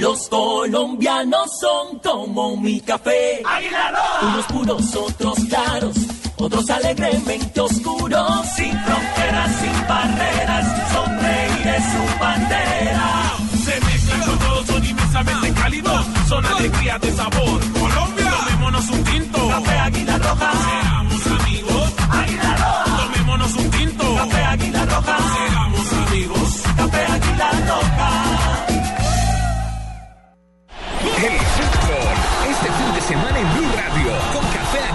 Los colombianos son como mi café. Unos puros, otros claros, otros alegremente oscuros. Sin fronteras, sin barreras, sonreír es su bandera. Se mezclan con todos, son inmensamente cálidos, son alegría de sabor. Colombia, tomémonos un tinto. Café Águila Roja. Seamos amigos. Águila Roja. Tomémonos un tinto. Café Águila Roja. Seamos amigos. Café Águila Roja. El Super este fin de semana en Blue Radio. Con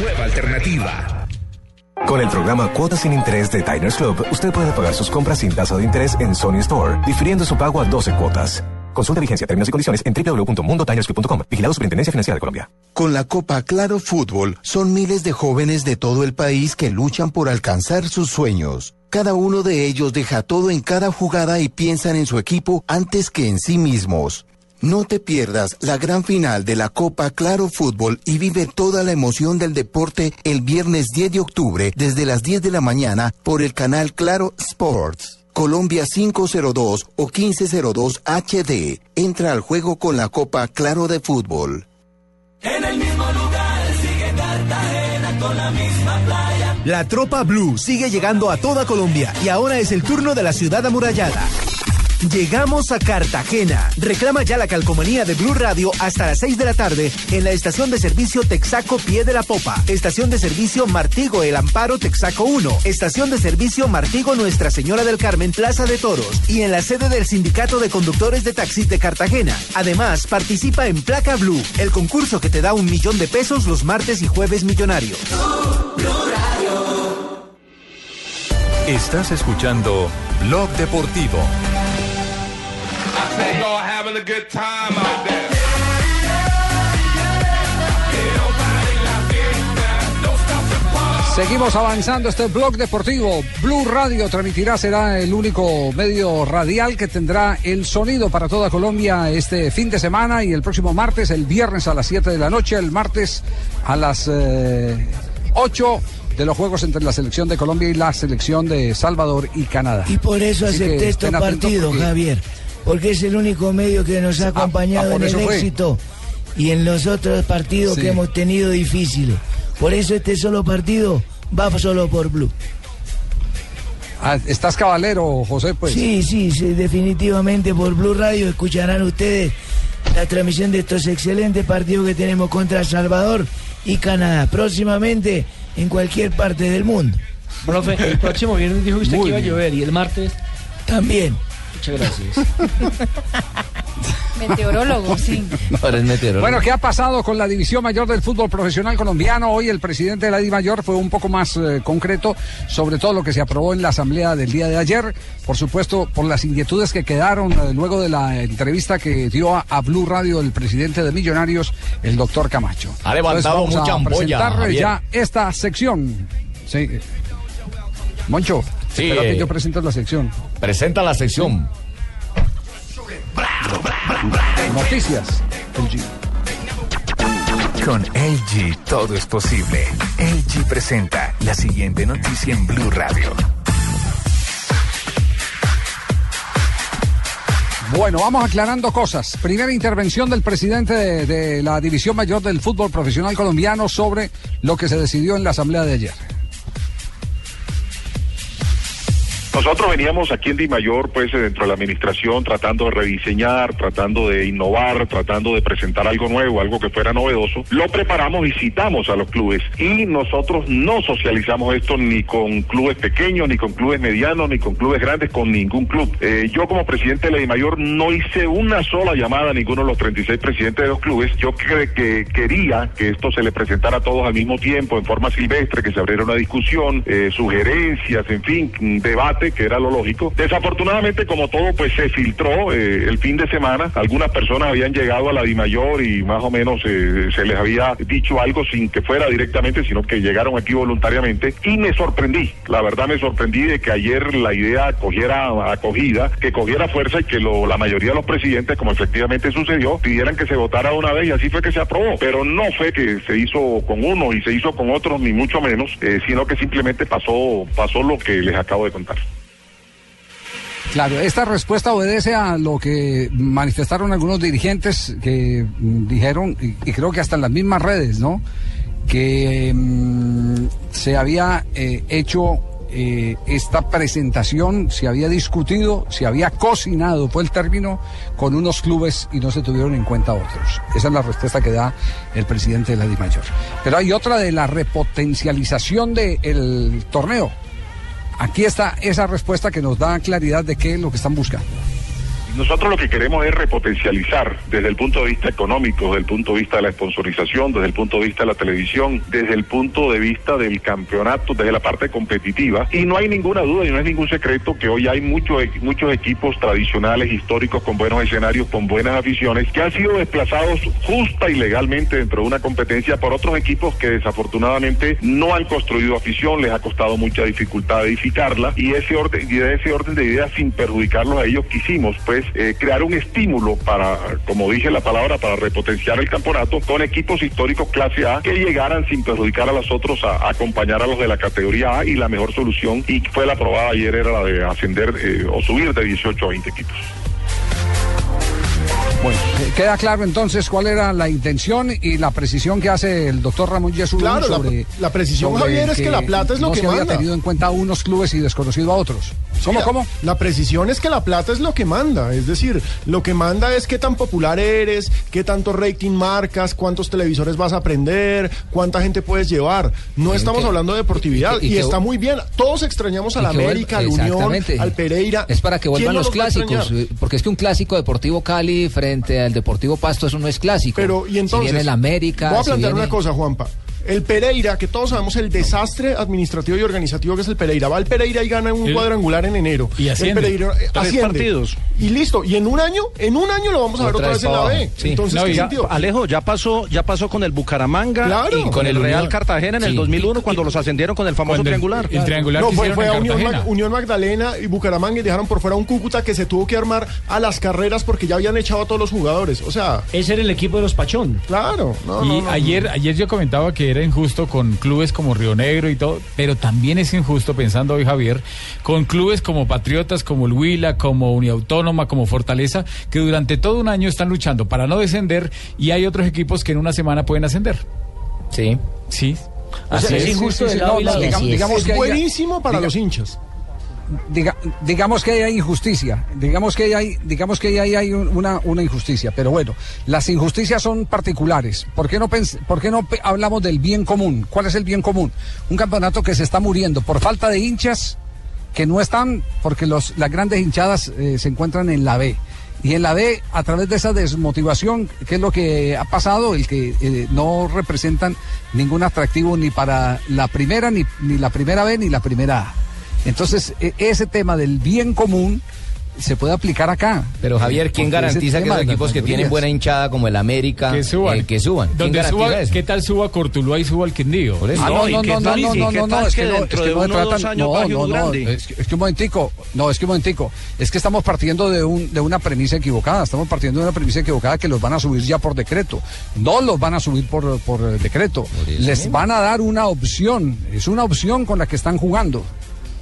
Nueva alternativa. Con el programa Cuotas sin Interés de Diners Club, usted puede pagar sus compras sin tasa de interés en Sony Store, difiriendo su pago a 12 cuotas. Consulta vigencia, términos y condiciones en www.mundotinersclub.com. Vigilado Superintendencia Financiera de Colombia. Con la Copa Claro Fútbol, son miles de jóvenes de todo el país que luchan por alcanzar sus sueños. Cada uno de ellos deja todo en cada jugada y piensan en su equipo antes que en sí mismos. No te pierdas la gran final de la Copa Claro Fútbol y vive toda la emoción del deporte el viernes 10 de octubre desde las 10 de la mañana por el canal Claro Sports. Colombia 502 o 1502 HD. Entra al juego con la Copa Claro de Fútbol. En el mismo lugar sigue Cartagena con la misma playa. La tropa Blue sigue llegando a toda Colombia y ahora es el turno de la ciudad amurallada. Llegamos a Cartagena. Reclama ya la calcomanía de Blue Radio hasta las 6 de la tarde en la estación de servicio Texaco Pie de la Popa, estación de servicio Martigo El Amparo Texaco 1, estación de servicio Martigo Nuestra Señora del Carmen Plaza de Toros y en la sede del Sindicato de Conductores de Taxis de Cartagena. Además, participa en Placa Blue, el concurso que te da un millón de pesos los martes y jueves millonarios. Estás escuchando Blog Deportivo. I say y'all having a good time out there. Seguimos avanzando este blog deportivo. Blue Radio transmitirá, será el único medio radial que tendrá el sonido para toda Colombia este fin de semana y el próximo martes, el viernes a las 7 de la noche, el martes a las eh, 8 de los juegos entre la selección de Colombia y la selección de Salvador y Canadá. Y por eso Así acepté partidos, porque- Javier. Porque es el único medio que nos ha acompañado ah, en el fue. éxito y en los otros partidos Sí. que hemos tenido difíciles. Por eso este solo partido va solo por Blue. Ah, ¿Estás cabalero, José? Pues. Sí, sí, sí, definitivamente por Blue Radio escucharán ustedes la transmisión de estos excelentes partidos que tenemos contra Salvador y Canadá. Próximamente en cualquier parte del mundo. Profe, el próximo viernes dijo usted que iba a llover y el martes también. Muchas gracias. Meteorólogo, sí. Bueno, ¿qué ha pasado con la división mayor del fútbol profesional colombiano? Hoy el presidente de la Di Mayor fue un poco más eh, concreto sobre todo lo que se aprobó en la asamblea del día de ayer. Por supuesto, por las inquietudes que quedaron eh, luego de la entrevista que dio a, a Blue Radio el presidente de Millonarios, el doctor Camacho. Ha levantado Entonces, vamos mucha a ampolla, ya esta sección. Sí. Moncho, Sí, espera que eh, yo presento la sección. Presenta la sección. Noticias. El G. Con LG todo es posible. LG presenta la siguiente noticia en Blue Radio. Bueno, vamos aclarando cosas. Primera intervención del presidente de, de la División Mayor del Fútbol Profesional Colombiano sobre lo que se decidió en la asamblea de ayer. Nosotros veníamos aquí en Di Mayor, pues eh, dentro de la administración, tratando de rediseñar, tratando de innovar, tratando de presentar algo nuevo, algo que fuera novedoso. Lo preparamos y citamos a los clubes. Y nosotros no socializamos esto ni con clubes pequeños, ni con clubes medianos, ni con clubes grandes, con ningún club. Eh, yo como presidente de la Di Mayor no hice una sola llamada a ninguno de los 36 presidentes de los clubes. Yo cre- que quería que esto se le presentara a todos al mismo tiempo, en forma silvestre, que se abriera una discusión, eh, sugerencias, en fin, un que era lo lógico. Desafortunadamente, como todo, pues se filtró eh, el fin de semana. Algunas personas habían llegado a la DIMAYOR y más o menos eh, se les había dicho algo sin que fuera directamente, sino que llegaron aquí voluntariamente. Y me sorprendí, la verdad me sorprendí de que ayer la idea cogiera acogida, que cogiera fuerza y que lo- la mayoría de los presidentes, como efectivamente sucedió, pidieran que se votara una vez y así fue que se aprobó. Pero no fue que se hizo con uno y se hizo con otros, ni mucho menos, eh, sino que simplemente pasó, pasó lo que les acabo de contar. Claro, esta respuesta obedece a lo que manifestaron algunos dirigentes que mm, dijeron, y, creo que hasta en las mismas redes, ¿no? Que mm, se había eh, hecho eh, esta presentación se había discutido, se había cocinado, fue el término, con unos clubes y no se tuvieron en cuenta otros. Esa es la respuesta que da el presidente de la DIMAYOR. Pero hay otra de la repotencialización del torneo. Aquí está esa respuesta que nos da claridad de qué es lo que están buscando. Nosotros lo que queremos es repotencializar desde el punto de vista económico, desde el punto de vista de la sponsorización, desde el punto de vista de la televisión, desde el punto de vista del campeonato, desde la parte competitiva. Y no hay ninguna duda y no es ningún secreto que hoy hay muchos, muchos equipos tradicionales, históricos, con buenos escenarios, con buenas aficiones, que han sido desplazados justa y legalmente dentro de una competencia por otros equipos que desafortunadamente no han construido afición, les ha costado mucha dificultad edificarla y ese orden, y de ese orden de ideas sin perjudicarlos a ellos quisimos pues eh, crear un estímulo para, como dije la palabra, para repotenciar el campeonato con equipos históricos clase A que llegaran sin perjudicar a los otros a, acompañar a los de la categoría A y la mejor solución y fue la aprobada ayer era la de ascender eh, o subir de 18 a 20 equipos. Bueno, eh, queda claro entonces cuál era la intención y la precisión que hace el doctor Ramón Yesurún Claro, la- sobre la precisión, sobre Javier, es que la plata es lo no que se había manda. tenido en cuenta a unos clubes y desconocido a otros. ¿Cómo, Sí, cómo? La precisión es que la plata es lo que manda. Es decir, lo que manda es qué tan popular eres, qué tanto rating marcas, cuántos televisores vas a prender, cuánta gente puedes llevar. No estamos que- hablando de deportividad. y Y, que- está muy bien. Todos extrañamos a la América, al Unión, al Pereira. Es para que ¿Quién vuelvan no los extrañar? clásicos, eh, porque es que un clásico Deportivo Cali frente al Deportivo Pasto, eso no es clásico. Pero, y entonces. si viene el América. Voy a si plantear viene- una cosa, Juanpa. El Pereira, que todos sabemos el desastre administrativo y organizativo que es el Pereira. Va el Pereira y gana un El- cuadrangular en enero. Y El asciende. Pereira, eh, Tres asciende. partidos. Y listo. Y en un año, en un año lo vamos a ver otra vez en la B. Entonces, No, ¿qué ya- sentido? Alejo, ya pasó, ya pasó con el Bucaramanga Claro. y con el Real Cartagena en el Sí. 2001 cuando los ascendieron con el famoso Cuando el- triangular. el triangular No, que fue, a Unión, Cartagena. Mag- Unión Magdalena y Bucaramanga y dejaron por fuera un Cúcuta que se tuvo que armar a las carreras porque ya habían echado a todos los jugadores. O sea. Ese era el equipo de los Pachón. Claro. No, y no, no. ayer, ayer yo comentaba que era injusto con clubes como Río Negro y todo, pero también es injusto, pensando hoy Javier, con clubes como Patriotas, como el Huila, como Uniautónoma, como Fortaleza, que durante todo un año están luchando para no descender y hay otros equipos que en una semana pueden ascender. Sí. Sí. O sea, es injusto lado y. Digamos- digamos es que haya- buenísimo para diga- los hinchas. Diga- digamos que hay injusticia, digamos que hay, digamos que ahí hay un- una, una injusticia, pero bueno, las injusticias son particulares. ¿Por qué no, por qué no hablamos del bien común? ¿Cuál es el bien común? Un campeonato que se está muriendo por falta de hinchas que no están, porque los, las grandes hinchadas eh, se encuentran en la B. Y en la B, a través de esa desmotivación, ¿qué es lo que ha pasado? El que eh, no representan ningún atractivo ni para la primera, ni, ni la primera B, ni la primera A. Entonces, e- ese tema del bien común se puede aplicar acá. Pero Javier, ¿quién garantiza que los equipos que tienen buena hinchada como el América Que suban. eh, que suban? ¿Quién Donde garantiza suba, eso? ¿Qué tal suba Cortuluá y suba el Quindío? Por eso. Ah, no, no, no, no, no, no, no, no, es que no, es que no tratan, no, no, no, es, que- un momentico, no, es que un momentico, es que estamos partiendo de un, de una premisa equivocada, estamos partiendo de una premisa equivocada que los van a subir ya por decreto, no los van a subir por, por eh, decreto, les van a dar una opción, es una opción con la que están jugando.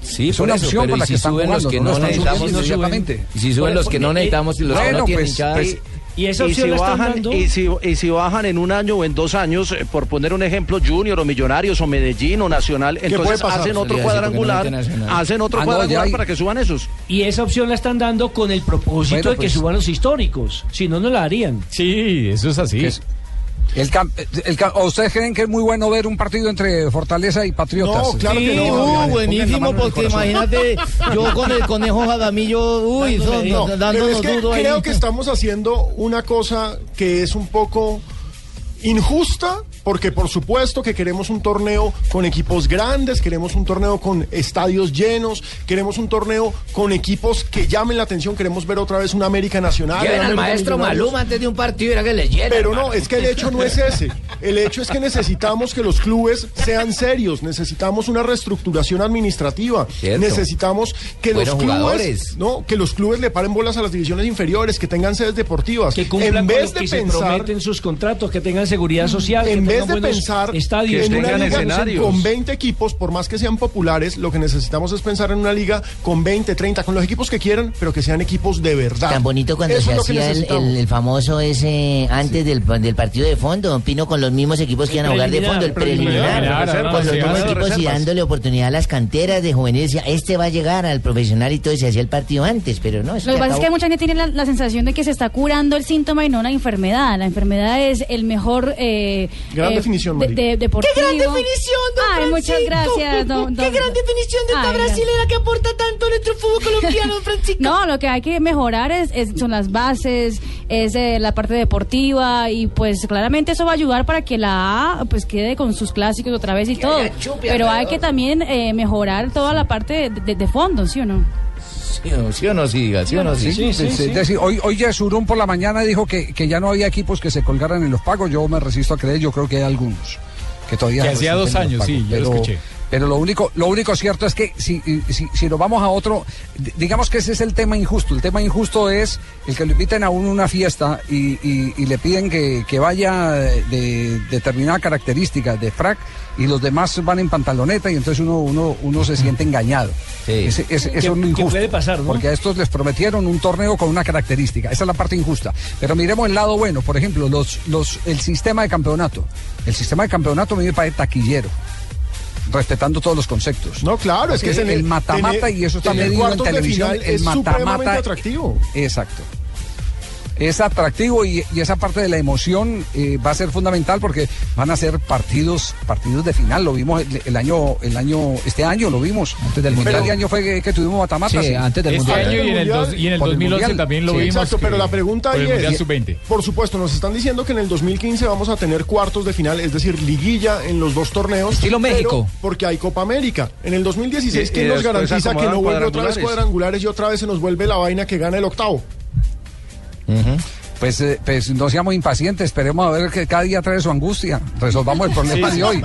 Sí, es por una eso, opción ¿y la si que suben los que no necesitamos y. Y si suben los que no necesitamos y los que no tienen pues, pues, Y esa y opción si la están bajan, dando. y si, y si bajan en un año o en dos años, eh, por poner un ejemplo, Junior o Millonarios o Medellín o Nacional, entonces hacen otro no cuadrangular, hacen otro Ah, cuadrangular hay- para que suban esos. Y esa opción la están dando con el propósito Bueno, de que pues- suban los históricos. Si no, no la harían. Sí, eso es así. Que El cam- el cam- ¿o ¿Ustedes creen que es muy bueno ver un partido entre Fortaleza y Patriotas? No, claro Sí, que no. uh, buenísimo, porque imagínate, yo con el conejo Jagamillo, uy, Dándole son. No, dándonos es que duro ahí. creo que estamos haciendo una cosa que es un poco injusta, porque por supuesto que queremos un torneo con equipos grandes, queremos un torneo con estadios llenos, queremos un torneo con equipos que llamen la atención, queremos ver otra vez una América Nacional. Lleven al maestro. Maluma antes de un partido y era que le llena. Pero hermano. no, es que el hecho no es ese. El hecho es que necesitamos que los clubes sean serios, necesitamos una reestructuración administrativa, Cierto. necesitamos que Buenos los clubes, jugadores. no, que los clubes le paren bolas a las divisiones inferiores, que tengan sedes deportivas. Que cumplan en con vez lo que de se pensar prometen sus contratos, que tengan seguridad social. En vez de pensar estadios. en una liga escenarios. con 20 equipos, por más que sean populares, lo que necesitamos es pensar en una liga con 20, 30, con los equipos que quieran, pero que sean equipos de verdad. Tan bonito cuando Eso se hacía el, necesitamos. el- el famoso ese antes del, del partido de fondo, Pino, con los mismos equipos que iban a jugar de fondo, el preliminar, Preliminar, con los mismos equipos y dándole oportunidad a las canteras de juveniles. Decía, este va a llegar al profesional y todo, y se hacía el partido antes, pero no. eso Lo que pasa es que mucha gente tiene la, la sensación de que se está curando el síntoma y no una enfermedad. La enfermedad es el mejor... Eh, Gran eh, definición, de, de- deportivo. ¡Qué gran definición, don Ay, muchas Francisco! gracias, don- ¡Qué don- gran definición de esta Ay, brasilera que aporta tanto a nuestro fútbol colombiano, Francisco! No, lo que hay que mejorar es, es- son las bases, es eh, la parte deportiva y pues claramente eso va a ayudar para que la A pues quede con sus clásicos otra vez y todo. haya chupe Pero hay que también eh, mejorar toda la parte de, de- de fondo, ¿sí o no? ¿Sí o, sí o no, sí, diga, ¿sí o no? Sí, sí, sí, Es- sí. es decir, hoy, hoy Yesurún por la mañana dijo que, que ya no había equipos que se colgaran en los pagos. Yo me resisto a creer, yo creo que hay algunos que todavía Que hacía dos años, sí, yo lo escuché. Pero lo único, lo único cierto es que si, si, si nos vamos a otro, digamos que ese es el tema injusto. El tema injusto es el que lo inviten a uno a una fiesta y, y- y le piden que, que vaya de determinada característica de frac y los demás van en pantaloneta y entonces uno, uno, uno se siente engañado. Ese- ese- Que- eso es lo que injusto. puede pasar, ¿no? Porque a estos les prometieron un torneo con una característica. Esa es la parte injusta. Pero miremos el lado bueno. Por ejemplo, los, los, el sistema de campeonato. El sistema de campeonato me parece taquillero. Respetando todos los conceptos. No, claro, es que es el mata-mata tener- y eso está medido en televisión. El mata-mata. atractivo. Exacto. Es atractivo y, y esa parte de la emoción eh, va a ser fundamental porque van a ser partidos partidos de final. Lo vimos el, el año el año este año lo vimos. Antes del Mundial Mundial. de año fue que, que tuvimos matamata. Sí, antes del Este Mundial. año y en el, dos- y en el Por el 2011 Mundial. también lo Sí, vimos. Exacto, que- pero la pregunta por ahí es, sub-20. por supuesto, nos están diciendo que en el 2015 vamos a tener cuartos de final, es decir, liguilla en los dos torneos. Estilo pero México. Porque hay Copa América. En el 2016, Y- ¿quién nos garantiza que no vuelve otra vez cuadrangulares y otra vez se nos vuelve la vaina que gana el octavo? Pues, eh, pues no seamos impacientes, esperemos a ver que cada día trae su angustia. Resolvamos el problema Sí. de hoy.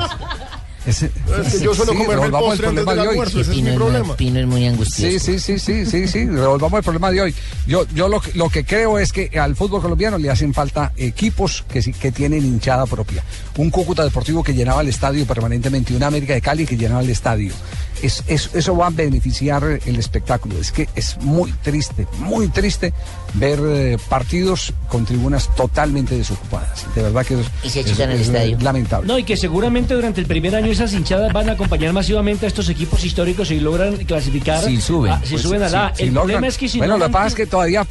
Ese- Es que yo suelo sí, comerme el resolvamos postre antes del almuerzo, ese es mi Pino, es problema. muy, Pino es muy angustioso. Sí, sí, sí, sí, sí, sí, resolvamos el problema de hoy. Yo, yo lo, que- lo que creo es que al fútbol colombiano le hacen falta equipos que, sí- que tienen hinchada propia. Un Cúcuta Deportivo que llenaba el estadio permanentemente, una América de Cali que llenaba el estadio. Es, es- eso va a beneficiar el espectáculo. Es que es muy triste, muy triste ver eh, partidos con tribunas totalmente desocupadas. De verdad que es, Y se es- chutan el es, estadio. lamentable. No, y que seguramente durante el primer año esas hinchadas van a acompañar masivamente a estos equipos históricos y logran clasificar. Si suben. a- si Pues, suben a la. si el logran- problema es que si bueno, no lo que pasa es que todavía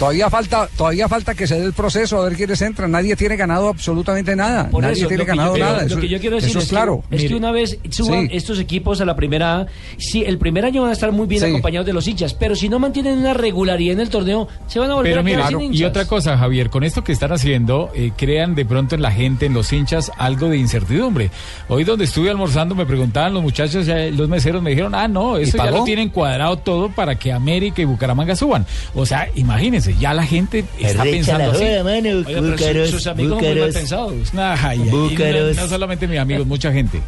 todavía falta todavía falta que se dé el proceso a ver quiénes entran. Nadie tiene ganado absolutamente nada. Por Nadie eso, tiene ganado yo, nada. lo Eso, que yo quiero decir eso es, es claro. que, es que una vez suban Sí. estos equipos a la primera A, sí, el primer año van a estar muy bien Sí. acompañados de los hinchas, pero si no mantienen una regularidad en el torneo, se van a volver Pero a mira, sin y hinchas. otra cosa, Javier, con esto que están haciendo, eh, crean de pronto en la gente, en los hinchas, algo de incertidumbre. Hoy donde estuve almorzando me preguntaban los muchachos, ya, los meseros me dijeron, ah, no, eso ya lo tienen cuadrado todo para que América y Bucaramanga suban. O sea, imagínense, ya la gente está Recha pensando así. joda, mano, Oiga, pero búcaros, sus, sus amigos muy mal pensados. Y no, no solamente mis amigos, mucha gente.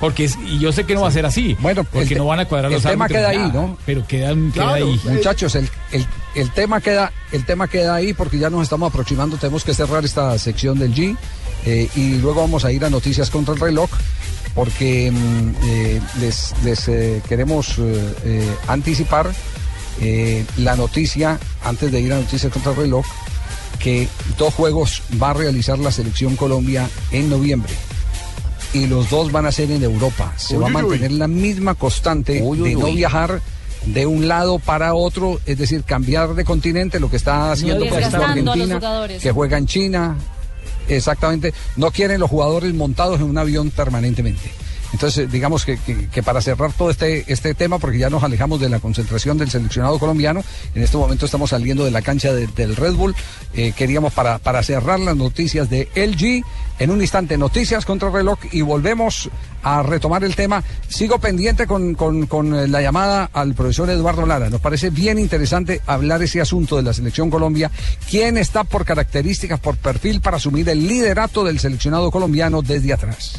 Porque es- y yo sé que no va a ser así. Bueno, porque el no van a cuadrar el los tema árbitros, queda ahí, nada, ¿no? Pero quedan, queda Claro. ahí. Muchachos, el, el, el tema queda el tema queda ahí porque ya nos estamos aproximando. Tenemos que cerrar esta sección del G eh, y luego vamos a ir a noticias contra el reloj porque mm, eh, les, les eh, queremos anticipar eh, la noticia antes de ir a noticias contra el reloj que dos juegos va a realizar la selección Colombia en noviembre y los dos van a ser en Europa. Se Uy, va a uy, uy. mantener la misma constante de no viajar de un lado para otro, es decir, cambiar de continente, lo que está haciendo por ejemplo Argentina, que juega en China, exactamente, no quieren los jugadores montados en un avión permanentemente. Entonces, digamos que, que- para cerrar todo este, este tema, porque ya nos alejamos de la concentración del seleccionado colombiano, en este momento estamos saliendo de la cancha de- del Red Bull, eh, queríamos para, para cerrar las noticias de LG, en un instante noticias contra el reloj y volvemos a retomar el tema. Sigo pendiente con, con- con, la llamada al profesor Eduardo Lara. Nos parece bien interesante hablar ese asunto de la selección Colombia. ¿Quién está por características, por perfil para asumir el liderato del seleccionado colombiano desde atrás?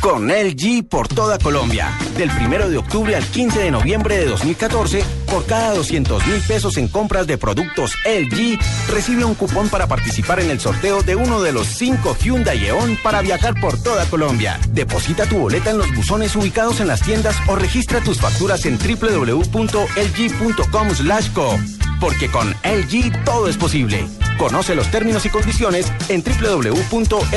Con LG por toda Colombia. Del 1 de octubre al 15 de noviembre de 2014, por cada 200 mil pesos en compras de productos LG, recibe un cupón para participar en el sorteo de uno de los cinco Hyundai Eon para viajar por toda Colombia. Deposita tu boleta en los buzones ubicados en las tiendas o registra tus facturas en www.lg.com/co. Porque con LG todo es posible. Conoce los términos y condiciones en www.lg.com/co.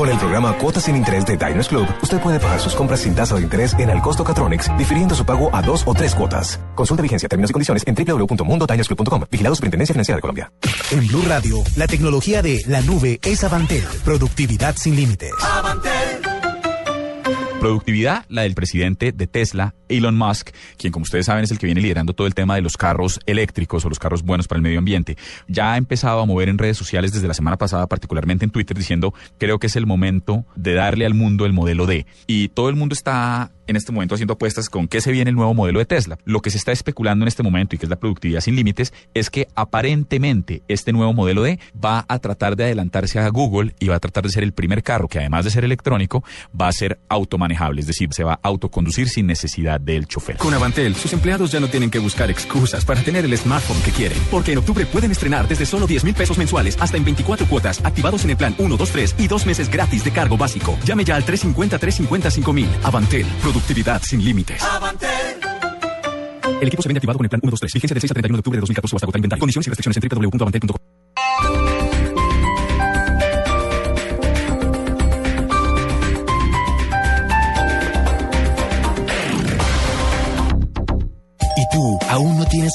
Con el programa Cuotas sin Interés de Diners Club, usted puede pagar sus compras sin tasa de interés en el costo Catronics, difiriendo su pago a dos o tres cuotas. Consulta vigencia, términos y condiciones en www.mundodinersclub.com. Vigilado Superintendencia Financiera de Colombia. En Blue Radio, la tecnología de la nube es Avantel. Productividad sin límites. Productividad, la del presidente de Tesla, Elon Musk, quien como ustedes saben es el que viene liderando todo el tema de los carros eléctricos o los carros buenos para el medio ambiente. Ya ha empezado a mover en redes sociales desde la semana pasada, particularmente en Twitter, diciendo creo que es el momento de darle al mundo el modelo D. Y todo el mundo está en este momento haciendo apuestas con qué se viene el nuevo modelo de Tesla. Lo que se está especulando en este momento y que es la productividad sin límites es que aparentemente este nuevo modelo D va a tratar de adelantarse a Google y va a tratar de ser el primer carro que además de ser electrónico va a ser automanejable, es decir, se va a autoconducir sin necesidad del chofer. Con Avantel, sus empleados ya no tienen que buscar excusas para tener el smartphone que quieren, porque en octubre pueden estrenar desde solo 10 mil pesos mensuales hasta en 24 cuotas, activados en el plan 1, 2, 3 y dos meses gratis de cargo básico. Llame ya al 350-350-5000. Avantel, productividad sin límites. El equipo se vende activado con el plan 1, 2, 3. Vigencia del 6 al 31 de octubre de 2014 o hasta agotar inventario. Condiciones y restricciones en www.avantel.com.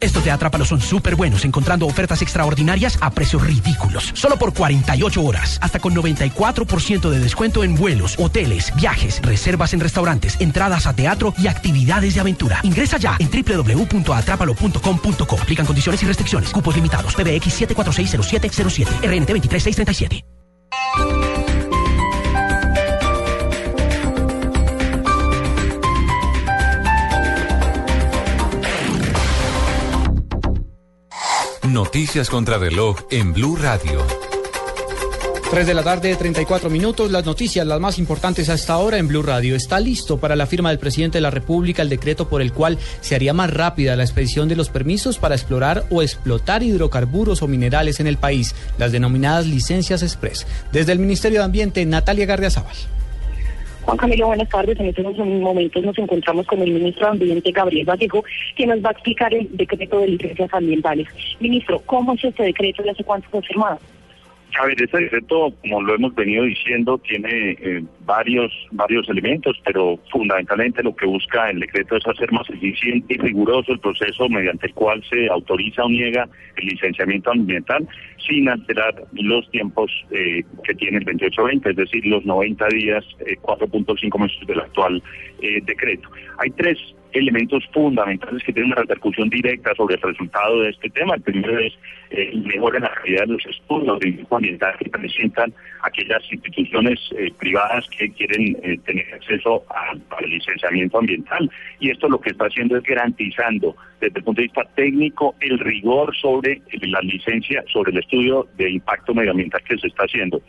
Estos de Atrápalo son súper buenos, encontrando ofertas extraordinarias a precios ridículos. Solo por 48 horas, hasta con 94% de descuento en vuelos, hoteles, viajes, reservas en restaurantes, entradas a teatro y actividades de aventura. Ingresa ya en www.atrápalo.com.co. Aplican condiciones y restricciones. Cupos limitados. PBX 7460707. RNT 23637. Noticias contra reloj en Blue Radio. 3 de la tarde, 34 minutos. Las noticias, las más importantes hasta ahora en Blue Radio. Está listo para la firma del presidente de la República el decreto por el cual se haría más rápida la expedición de los permisos para explorar o explotar hidrocarburos o minerales en el país, las denominadas licencias express. Desde el Ministerio de Ambiente, Natalia Gardiazabal. Juan Camilo, buenas tardes. En estos momentos nos encontramos con el ministro de Ambiente, Gabriel Vallejo, que nos va a explicar el decreto de licencias ambientales. Ministro, ¿cómo es este decreto y hace cuánto fue firmado? A ver, este decreto, como lo hemos venido diciendo, tiene eh, varios varios elementos, pero fundamentalmente lo que busca el decreto es hacer más eficiente y riguroso el proceso mediante el cual se autoriza o niega el licenciamiento ambiental sin alterar los tiempos eh, que tiene el 2820, es decir, los 90 días, eh, 4.5 meses del actual eh, decreto. Hay tres elementos fundamentales que tienen una repercusión directa sobre el resultado de este tema. El primero es eh, mejora la calidad de los estudios de impacto ambiental que presentan aquellas instituciones eh, privadas que quieren eh, tener acceso al licenciamiento ambiental. Y esto lo que está haciendo es garantizando desde el punto de vista técnico el rigor sobre eh, la licencia, sobre el estudio de impacto medioambiental que se está haciendo.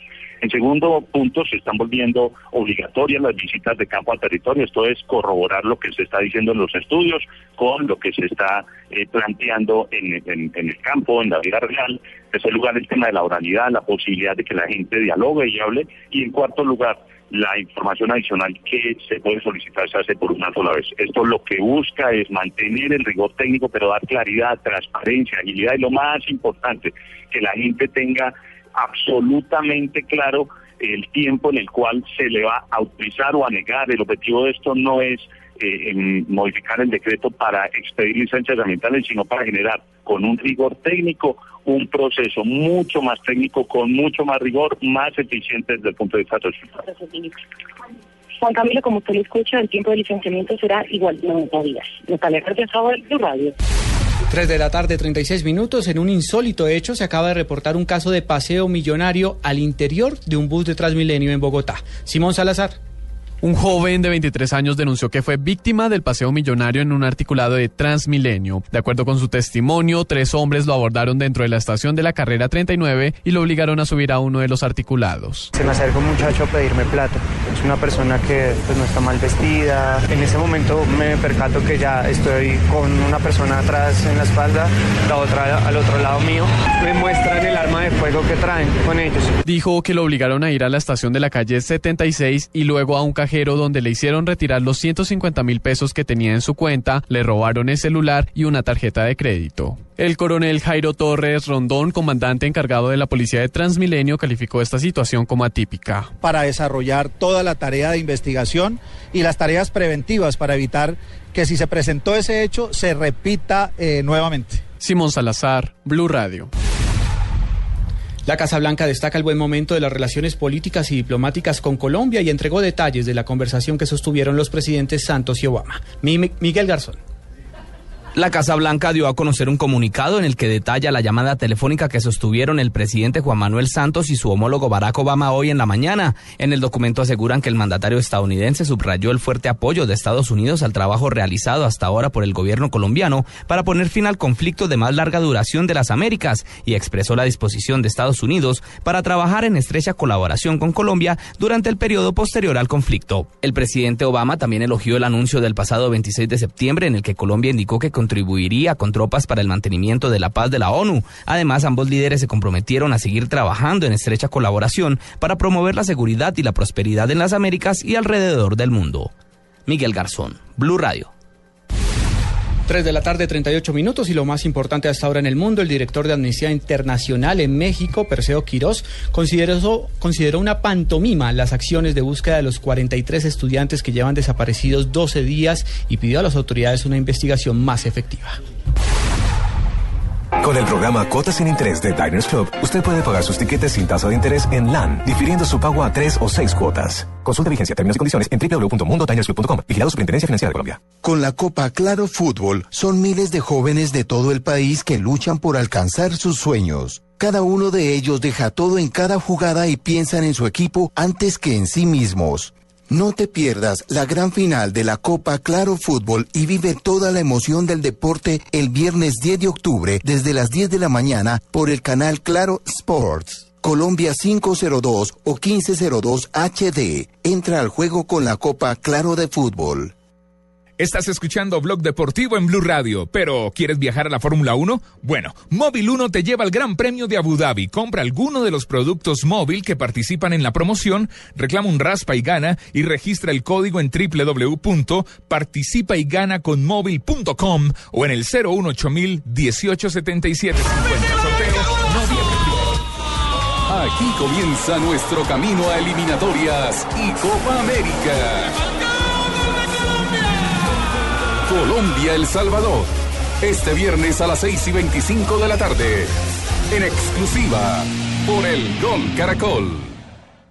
En segundo punto, se están volviendo obligatorias las visitas de campo al territorio. Esto es corroborar lo que se está diciendo en los estudios con lo que se está eh, planteando en, en- en el campo, en la vida real. En tercer lugar, el tema de la oralidad, la posibilidad de que la gente dialogue y hable. Y en cuarto lugar, la información adicional que se puede solicitar se hace por una sola vez. Esto lo que busca es mantener el rigor técnico, pero dar claridad, transparencia, agilidad y lo más importante, que la gente tenga absolutamente claro el tiempo en el cual se le va a autorizar o a negar. El objetivo de esto no es eh, en modificar el decreto para expedir licencias ambientales, sino para generar con un rigor técnico un proceso mucho más técnico, con mucho más rigor, más eficiente desde el punto de vista del Juan Camilo, como usted lo escucha, el tiempo de licenciamiento será igual de 90 días. Natalia de Radio. 3 de la tarde, 36 minutos. En un insólito hecho, se acaba de reportar un caso de paseo millonario al interior de un bus de Transmilenio en Bogotá. Simón Salazar. Un joven de 23 años denunció que fue víctima del paseo millonario en un articulado de Transmilenio. De acuerdo con su testimonio, tres hombres lo abordaron dentro de la estación de la carrera 39 y lo obligaron a subir a uno de los articulados. Se me acerca un muchacho a pedirme plata. Es una persona que pues, no está mal vestida. En ese momento me percato que ya estoy con una persona atrás en la espalda, la otra al otro lado mío. Me muestran el arma de fuego que traen con ellos. Dijo que lo obligaron a ir a la estación de la calle 76 y luego a un cajero donde le hicieron retirar los 150 mil pesos que tenía en su cuenta, le robaron el celular y una tarjeta de crédito. El coronel Jairo Torres Rondón, comandante encargado de la policía de Transmilenio, calificó esta situación como atípica. Para desarrollar toda la tarea de investigación y las tareas preventivas para evitar que si se presentó ese hecho se repita eh, nuevamente. Simón Salazar, Blue Radio. La Casa Blanca destaca el buen momento de las relaciones políticas y diplomáticas con Colombia y entregó detalles de la conversación que sostuvieron los presidentes Santos y Obama. Miguel Garzón. La Casa Blanca dio a conocer un comunicado en el que detalla la llamada telefónica que sostuvieron el presidente Juan Manuel Santos y su homólogo Barack Obama hoy en la mañana. En el documento aseguran que el mandatario estadounidense subrayó el fuerte apoyo de Estados Unidos al trabajo realizado hasta ahora por el gobierno colombiano para poner fin al conflicto de más larga duración de las Américas y expresó la disposición de Estados Unidos para trabajar en estrecha colaboración con Colombia durante el periodo posterior al conflicto. El presidente Obama también elogió el anuncio del pasado 26 de septiembre en el que Colombia indicó que contribuiría con tropas para el mantenimiento de la paz de la ONU. Además, ambos líderes se comprometieron a seguir trabajando en estrecha colaboración para promover la seguridad y la prosperidad en las Américas y alrededor del mundo. Miguel Garzón, Blue Radio. 3 de la tarde, 38 minutos y lo más importante hasta ahora en el mundo, el director de Amnistía Internacional en México, Perseo Quirós, consideró, consideró una pantomima las acciones de búsqueda de los 43 estudiantes que llevan desaparecidos 12 días y pidió a las autoridades una investigación más efectiva. Con el programa Cuotas sin Interés de Diners Club, usted puede pagar sus tiquetes sin tasa de interés en LAN, difiriendo su pago a tres o seis cuotas. Consulta vigencia, términos y condiciones en www.mundotinersclub.com. Vigilado Superintendencia Financiera de Colombia. Con la Copa Claro Fútbol, son miles de jóvenes de todo el país que luchan por alcanzar sus sueños. Cada uno de ellos deja todo en cada jugada y piensan en su equipo antes que en sí mismos. No te pierdas la gran final de la Copa Claro Fútbol y vive toda la emoción del deporte el viernes 10 de octubre desde las 10 de la mañana por el canal Claro Sports. Colombia 502 o 1502 HD. Entra al juego con la Copa Claro de Fútbol. Estás escuchando Blog Deportivo en Blue Radio, pero ¿quieres viajar a la Fórmula 1? Bueno, Móvil 1 te lleva al Gran Premio de Abu Dhabi. Compra alguno de los productos móvil que participan en la promoción, reclama un raspa y gana y registra el código en www.participayganaconmóvil.com o en el 018000 1877 Aquí comienza nuestro camino a eliminatorias y Copa América. Colombia-El Salvador. Este viernes a las 6 y 25 de la tarde. En exclusiva por el Gol Caracol.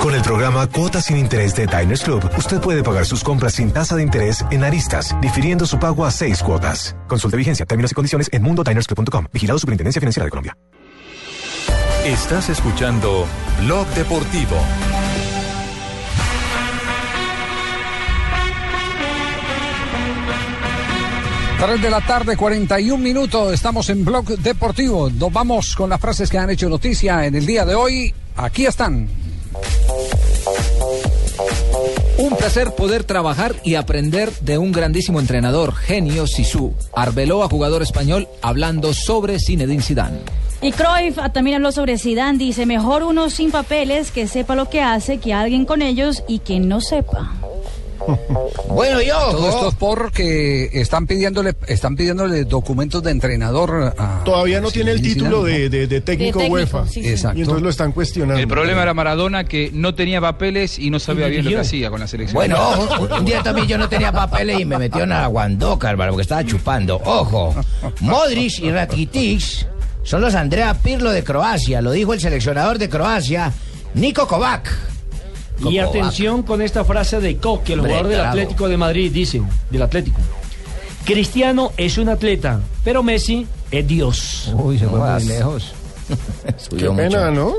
Con el programa Cuotas sin Interés de Diners Club, usted puede pagar sus compras sin tasa de interés en aristas, difiriendo su pago a seis cuotas. Consulte vigencia, términos y condiciones en mundodinersclub.com. Vigilado Superintendencia Financiera de Colombia. Estás escuchando Blog Deportivo. Tres de la tarde, 41 minutos. Estamos en Blog Deportivo. Nos vamos con las frases que han hecho noticia en el día de hoy. Aquí están. Un placer poder trabajar y aprender de un grandísimo entrenador, genio Sisu. Arbeloa, jugador español, hablando sobre Zinedine Zidane. Y Cruyff también habló sobre Zidane, dice, mejor uno sin papeles que sepa lo que hace que alguien con ellos y que no sepa. Bueno, yo. Todo esto es porque están pidiéndole, están pidiéndole documentos de entrenador a. Todavía no tiene el título de, de- de técnico, De técnico, UEFA. sí, sí. Exacto. Y entonces lo están cuestionando. El problema era Maradona que no tenía papeles y no sabía Y bien lo que hacía con la selección. Bueno, ojo, un, día también yo no tenía papeles y me metió en la guandoca, hermano, porque estaba chupando. Ojo, Modric y Rakitic son los Andrea Pirlo de Croacia, lo dijo el seleccionador de Croacia, Niko Kovac. Y atención con esta frase de Coque, el jugador del. Atlético de Madrid, dice, del Atlético. Cristiano es un atleta, pero Messi es Dios. Uy, se fue muy lejos. Qué pena, ¿no?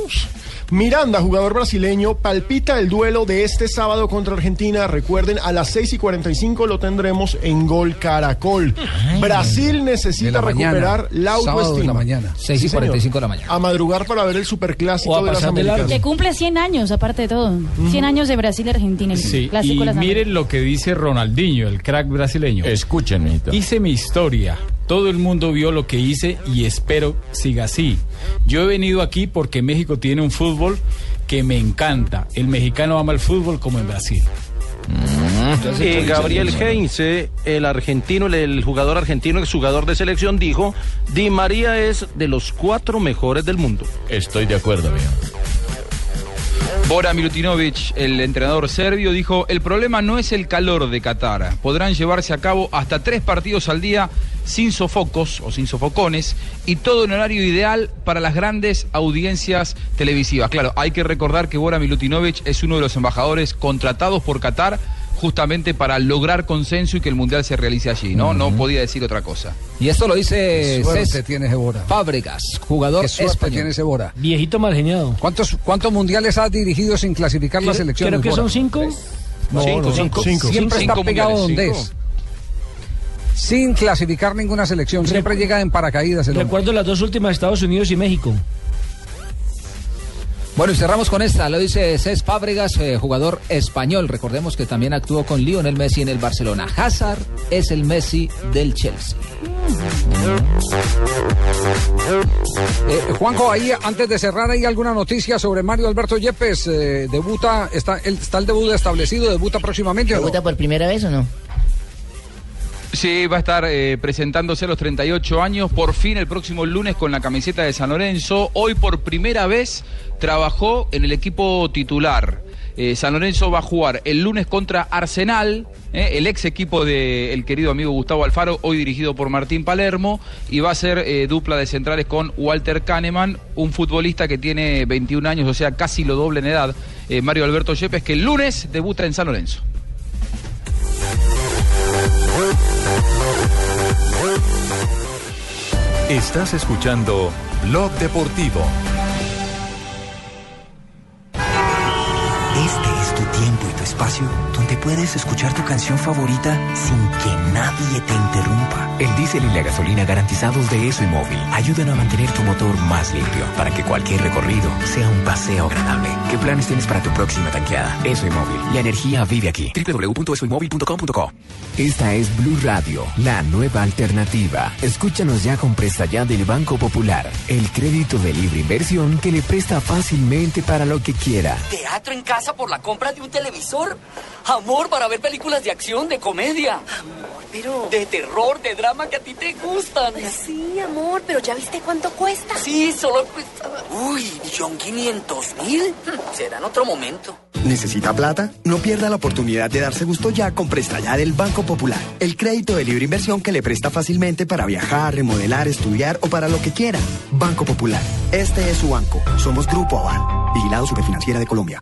Miranda, jugador brasileño, palpita el duelo de este sábado contra Argentina. Recuerden, a las 6 y 45 lo tendremos en Gol Caracol. Brasil necesita la mañana. recuperar la de autoestima. la mañana. 6 y Sí, señor. 45 de la mañana. A madrugar para ver el superclásico de las. Américas. Que cumple 100 años, aparte de todo. 100 años de Brasil y Argentina, el Sí, clásico y de las Américas. miren lo que dice Ronaldinho, el crack brasileño. Escúchenme. Hice mi historia. Todo el mundo vio lo que hice y espero siga así. Yo he venido aquí porque México tiene un fútbol que me encanta. El mexicano ama el fútbol como en Brasil. Eh, Gabriel Heinze, el argentino, el, el jugador argentino, el jugador de selección, dijo, Di María es de los cuatro mejores del mundo. Estoy de acuerdo, amigo. Bora Milutinovic, el entrenador serbio, dijo, el problema no es el calor de Qatar. Podrán llevarse a cabo hasta tres partidos al día sin sofocos o sin sofocones y todo en horario ideal para las grandes audiencias televisivas. Claro, hay que recordar que Bora Milutinovic es uno de los embajadores contratados por Qatar justamente para lograr consenso y que el Mundial se realice allí, ¿no? No podía decir otra cosa. Y esto lo dice Qué suerte Cés tiene Gebora. Fábregas, jugador Qué suerte español. tiene. Viejito mal geniado. ¿Cuántos, ¿Cuántos mundiales ha dirigido sin clasificar la selección? creo que Bora? son cinco. No, Cinco, no, cinco. Siempre Cinco está pegado mundiales, donde cinco. es. Sin clasificar ninguna selección. Siempre llega en paracaídas. el hombre. Recuerdo las dos últimas, Estados Unidos y México. Bueno, y cerramos con esta, lo dice Cés Fábregas, eh, jugador español. Recordemos que también actuó con Lionel Messi en el Barcelona. Hazard es el Messi del Chelsea. Eh, Juanjo, ahí antes de cerrar, ¿hay alguna noticia sobre Mario Alberto Yepes? Eh, debuta, está el, está el debut establecido, debuta próximamente. ¿Debuta por primera vez o no? Sí, va a estar eh, presentándose a los 38 años, por fin el próximo lunes con la camiseta de San Lorenzo. Hoy por primera vez trabajó en el equipo titular. Eh, San Lorenzo va a jugar el lunes contra Arsenal, eh, el ex equipo del querido amigo Gustavo Alfaro, hoy dirigido por Martín Palermo, y va a ser dupla de centrales con Walter Kahneman, un futbolista que tiene 21 años, o sea, casi lo doble en edad, Mario Alberto Yepes, que el lunes debuta en San Lorenzo. Estás escuchando Blog Deportivo. Este es tu tiempo y tu espacio donde puedes escuchar tu canción favorita sin que nadie te interrumpa. El diésel y la gasolina garantizados de ESO y Móvil ayudan a mantener tu motor más limpio para que cualquier recorrido sea un paseo agradable. ¿Qué planes tienes para tu próxima tanqueada? ESO y Móvil. La energía vive aquí. www.esoymóvil.com.co Esta es Blue Radio, la nueva alternativa. Escúchanos ya con presta ya del Banco Popular, el crédito de libre inversión que le presta fácilmente para lo que quiera. ¿Teatro en casa por la compra de un televisor? Amor, para ver películas de acción, de comedia. Amor, pero... De terror, de drama que a ti te gustan. Sí, amor, pero ¿ya viste cuánto cuesta? Sí, solo cuesta... Uy, millón quinientos mil. Será en otro momento. ¿Necesita plata? No pierda la oportunidad de darse gusto ya con Presta Ya del Banco Popular. El crédito de libre inversión que le presta fácilmente para viajar, remodelar, estudiar o para lo que quiera. Banco Popular. Este es su banco. Somos Grupo Aval. Vigilado Superfinanciera de Colombia.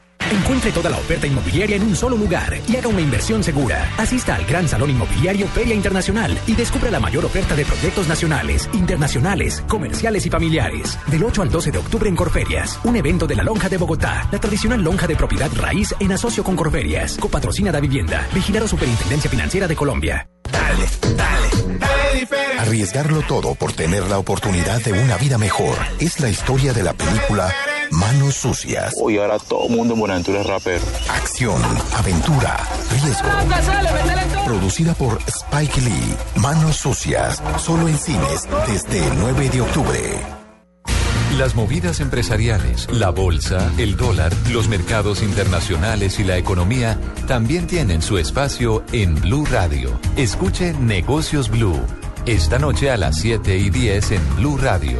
Encuentre toda la oferta inmobiliaria en un solo lugar y haga una inversión segura. Asista al Gran Salón Inmobiliario Feria Internacional y descubra la mayor oferta de proyectos nacionales, internacionales, comerciales y familiares. Del 8 al 12 de octubre en Corferias, un evento de la Lonja de Bogotá, la tradicional lonja de propiedad raíz en asocio con Corferias, copatrocina da vivienda, vigilado Superintendencia Financiera de Colombia. Dale, dale, dale. Arriesgarlo todo por tener la oportunidad de una vida mejor es la historia de la película Manos Sucias. Hoy ahora todo el mundo en Buenaventura es rapero. Acción, aventura, riesgo. Producida por Spike Lee. Manos Sucias. Solo en cines desde el 9 de octubre. Las movidas empresariales, la bolsa, el dólar, los mercados internacionales y la economía también tienen su espacio en Blue Radio. Escuche Negocios Blue. Esta noche a las 7 y 10 en Blue Radio.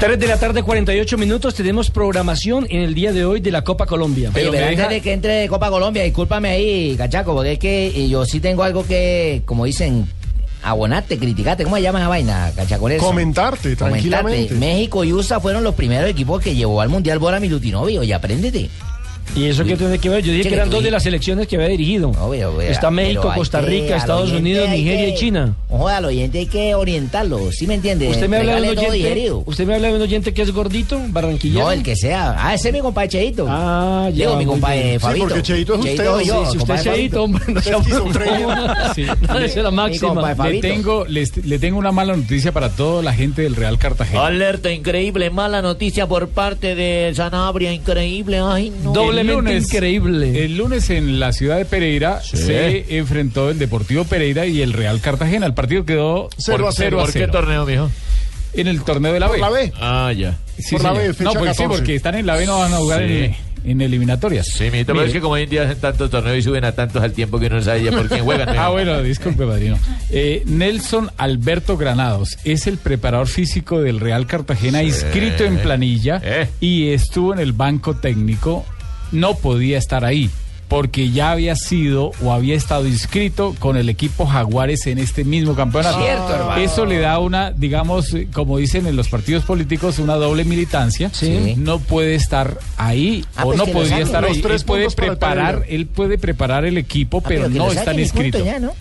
3 de la tarde, 48 minutos. Tenemos programación en el día de hoy de la Copa Colombia. Pero antes de que entre Copa Colombia, discúlpame ahí, cachaco, porque es que yo sí tengo algo que, como dicen, abonarte, criticarte. ¿Cómo se llama esa vaina, cachacones? Comentarte, tranquilamente. México y USA fueron los primeros equipos que llevó al Mundial Bora Milutinovi. Oye, apréndete. ¿Y eso qué tiene que ver? Yo dije que eran dos de las selecciones que había dirigido. Está México, Costa Rica, Estados Unidos, Nigeria y China. Ojo, al oyente hay que orientarlo, ¿sí me entiende? ¿Usted me, habla de un oyente, ¿Usted me habla de un oyente que es gordito, barranquillero? No, el que sea. Ah, ese es mi compadre Cheito. Ah, ya. Digo, mi compadre Fabito. Sí, porque Cheito es usted. Sí, si usted es Cheito, hombre, no sea sí. Esa es la máxima. Le tengo, le tengo una mala noticia para toda la gente del Real Cartagena. Alerta increíble, mala noticia por parte de Sanabria, increíble. Ay, no. Doblemente increíble. El lunes en la ciudad de Pereira se enfrentó el Deportivo Pereira y el Real Cartagena. El partido quedó 0 a 0. ¿Por qué torneo, mijo? En el torneo de la B. ¿Por la B? Ah, ya. Sí, Por la B, fecha no, pues 14. sí, porque están en la B, no van a jugar en, en, eliminatorias. Sí, mi pero es que como hoy en día hacen tantos torneos y suben a tantos al tiempo que uno no sabe ya por quién juegan. ah, bueno, disculpe, padrino. Eh, Nelson Alberto Granados es el preparador físico del Real Cartagena, sí. inscrito en planilla eh. y estuvo en el banco técnico. No podía estar ahí porque ya había sido o había estado inscrito con el equipo Jaguares en este mismo campeonato. Cierto, hermano. Eso le da una, digamos, como dicen en los partidos políticos, una doble militancia. Sí. No puede estar ahí Ah, o pues no podría estar Los ahí. tres Él puede preparar, él puede preparar el equipo, Ah, pero no están inscritos. ya, ¿no?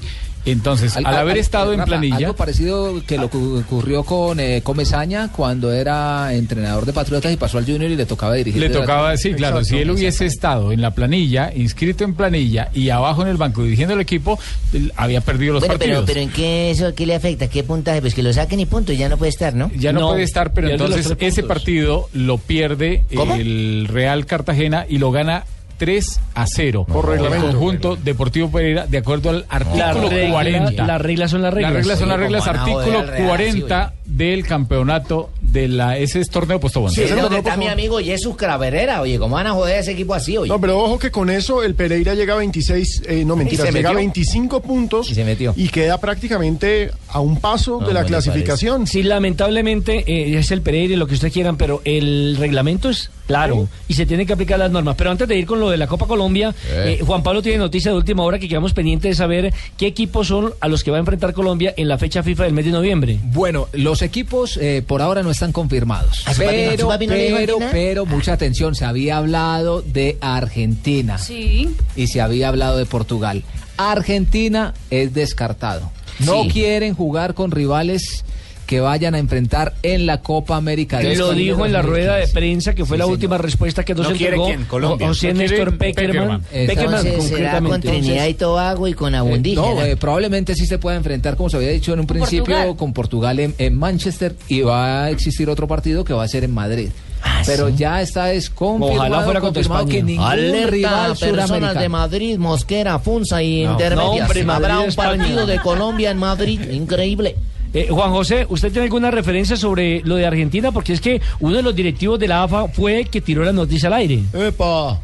Entonces, al, Al- haber al- estado en Rafa, planilla, Algo parecido que lo que ocurrió con eh, Comesaña cuando era entrenador de Patriotas y pasó al Junior y le tocaba dirigir. Le tocaba la- decir, claro, si él hubiese estado en la planilla, inscrito en planilla y abajo en el banco dirigiendo el equipo, él había perdido los Bueno, pero, partidos. pero ¿en qué eso qué le afecta? ¿Qué puntaje? Pues que lo saquen y punto, ya no puede estar, ¿no? ya no, No, puede estar, pero entonces ese partido lo pierde ¿Cómo? el Real Cartagena y lo gana 3 a 0 Por el reglamento. conjunto Deportivo Pereira de acuerdo al artículo regla- 40. las reglas son las reglas. Las reglas son Sí, las reglas, artículo Real, 40 del campeonato de la, ese es torneo postobón. Sí, es donde está mi amigo Jesús Craverera. Oye, ¿cómo van a joder a ese equipo así, oye? No, pero ojo que con eso el Pereira llega a 26, eh, no mentiras, se llega a metió? 25 puntos Y se metió. y queda prácticamente a un paso de la clasificación. Sí, lamentablemente eh, es el Pereira y lo que ustedes quieran, pero el reglamento es claro y se tienen que aplicar las normas. Pero antes de ir con lo de la Copa Colombia, Eh. eh, Juan Pablo tiene noticia de última hora que quedamos pendientes de saber qué equipos son a los que va a enfrentar Colombia en la fecha FIFA del mes de noviembre. Bueno, los equipos eh, por ahora no están confirmados. ¿A su papi no- Pero, no pero, pero, mucha atención, se había hablado de Argentina Sí. y se había hablado de Portugal. Argentina es descartado. No Sí. quieren jugar con rivales que vayan a enfrentar en la Copa América. de Lo España dijo en la 2015. rueda de prensa que fue Sí, la señor. última respuesta que nos ¿No quiere entregó quién? Colombia. José ¿No quiere Néstor Peckerman. Peckerman? Será con. Trinidad y Tobago y con Abundí. No, eh, probablemente sí se pueda enfrentar, como se había dicho en un principio, Portugal. con Portugal en, en Manchester y va a existir otro partido que va a ser en Madrid. Pero ya está es confirmado, Ojalá fuera contra confirmado España. que ningún Alerta, rival personas de Madrid, Mosquera, Funza y No. Intermedias. No, hombre, Madrid, Habrá un España. partido de Colombia en Madrid. Increíble. Eh, Juan José, ¿usted tiene alguna referencia sobre lo de Argentina? Porque es que uno de los directivos de la AFA fue el que tiró la noticia al aire. ¡Epa!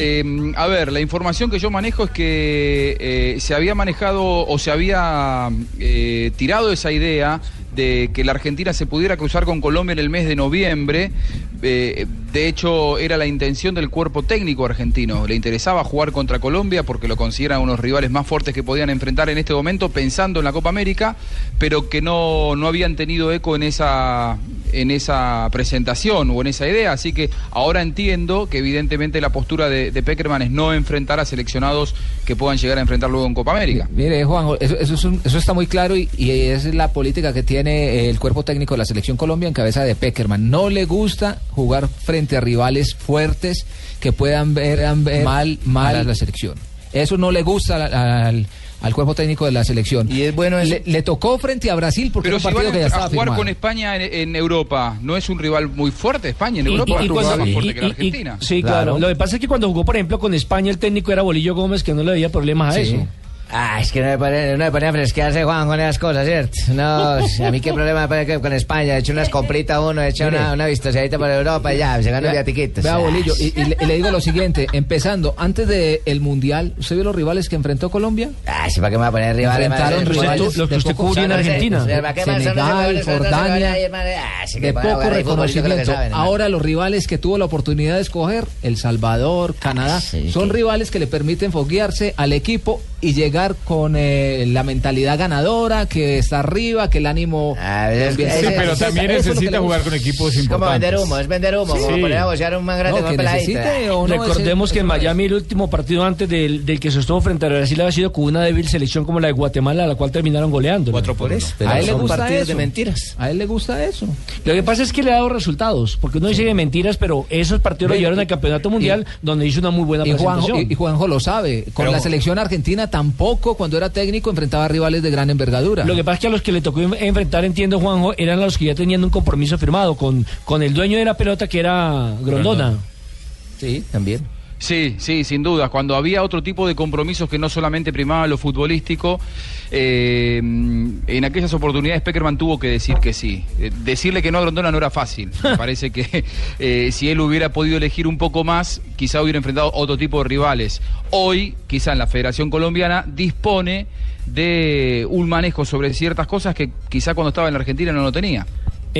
Eh, a ver, la información que yo manejo es que eh, se había manejado o se había eh, tirado esa idea de que la Argentina se pudiera cruzar con Colombia en el mes de noviembre. Eh, de hecho, era la intención del cuerpo técnico argentino. Le interesaba jugar contra Colombia porque lo consideran unos rivales más fuertes que podían enfrentar en este momento, pensando en la Copa América, pero que no, no habían tenido eco en esa, en esa presentación o en esa idea. Así que ahora entiendo que evidentemente la postura de, Peckerman es no enfrentar a seleccionados que puedan llegar a enfrentar luego en Copa América. Mire, Juan, eso, es eso está muy claro y, y es la política que tiene el cuerpo técnico de la selección Colombia en cabeza de Peckerman. No le gusta jugar frente a rivales fuertes que puedan ver, ver mal, mal a la selección. Eso no le gusta al, al- al cuerpo técnico de la selección. Y es bueno le, le tocó frente a Brasil porque Pero era si un van partido que ya a jugar firmado. con España en, en Europa, ¿no es un rival muy fuerte España en Y- Europa? y- y cuando- más fuerte y- que la y- y- Argentina. sí, claro. Lo que pasa es que cuando jugó, por ejemplo, con España, el técnico era Bolillo Gómez, que no le veía problemas a Sí. eso. Ah, es que no me pone, no me pone a fresquearse, Juan, con esas cosas, ¿cierto? No, a mí qué problema me que con España. He hecho unas compritas uno, he hecho Mire. una, una vistoseadita por Europa y ya, se ganó Vea- viatiquitos. vea, Bolillo, y, y le, y le digo lo siguiente, empezando, antes del Mundial, ¿usted vio los rivales que enfrentó Colombia? Ah, sí, ¿para qué me va a poner rivales? Enfrentaron rivales los que de usted cubrió en. Argentina. ¿Para qué más son los Senegal, Jordania, ah, de poco reconocimiento. Ahora los rivales que tuvo la oportunidad de escoger, El Salvador, Canadá, son rivales que le permiten foguearse al equipo y llegar con eh, la mentalidad ganadora, que está arriba, que el ánimo... es que- Sí, pero también es lo que necesita jugar con equipos Es como importantes. vender humo, es vender humo, como Sí. poner a bocear un man grande No, que necesite o no, Recordemos que en Miami el último partido antes del, del que se estuvo frente a Brasil había sido con una débil selección como la de Guatemala, a la cual terminaron goleando. Cuatro por eso. a él le gusta eso. de mentiras. A él le gusta eso. Lo que pasa es que le ha dado resultados, porque uno dice de mentiras, pero esos partidos lo llevaron al campeonato mundial, donde hizo una muy buena Y Juanjo, presentación. y- y Juanjo lo sabe. Con Pero- la selección argentina tampoco, cuando era técnico, enfrentaba rivales de gran envergadura. Lo que pasa es que a los que le tocó en- enfrentar, entiendo, Juanjo, eran a los que ya tenían un compromiso firmado con, con el dueño de la pelota, que era Grondona. Sí, también. Sí, sí, sin duda. Cuando había otro tipo de compromisos que no solamente primaba lo futbolístico, eh, en aquellas oportunidades Peckerman tuvo que decir que sí. Eh, decirle que no a Grondona no era fácil. Me parece que eh, si él hubiera podido elegir un poco más, quizá hubiera enfrentado otro tipo de rivales. Hoy, quizá en la Federación Colombiana, dispone de un manejo sobre ciertas cosas que quizá cuando estaba en la Argentina no lo tenía.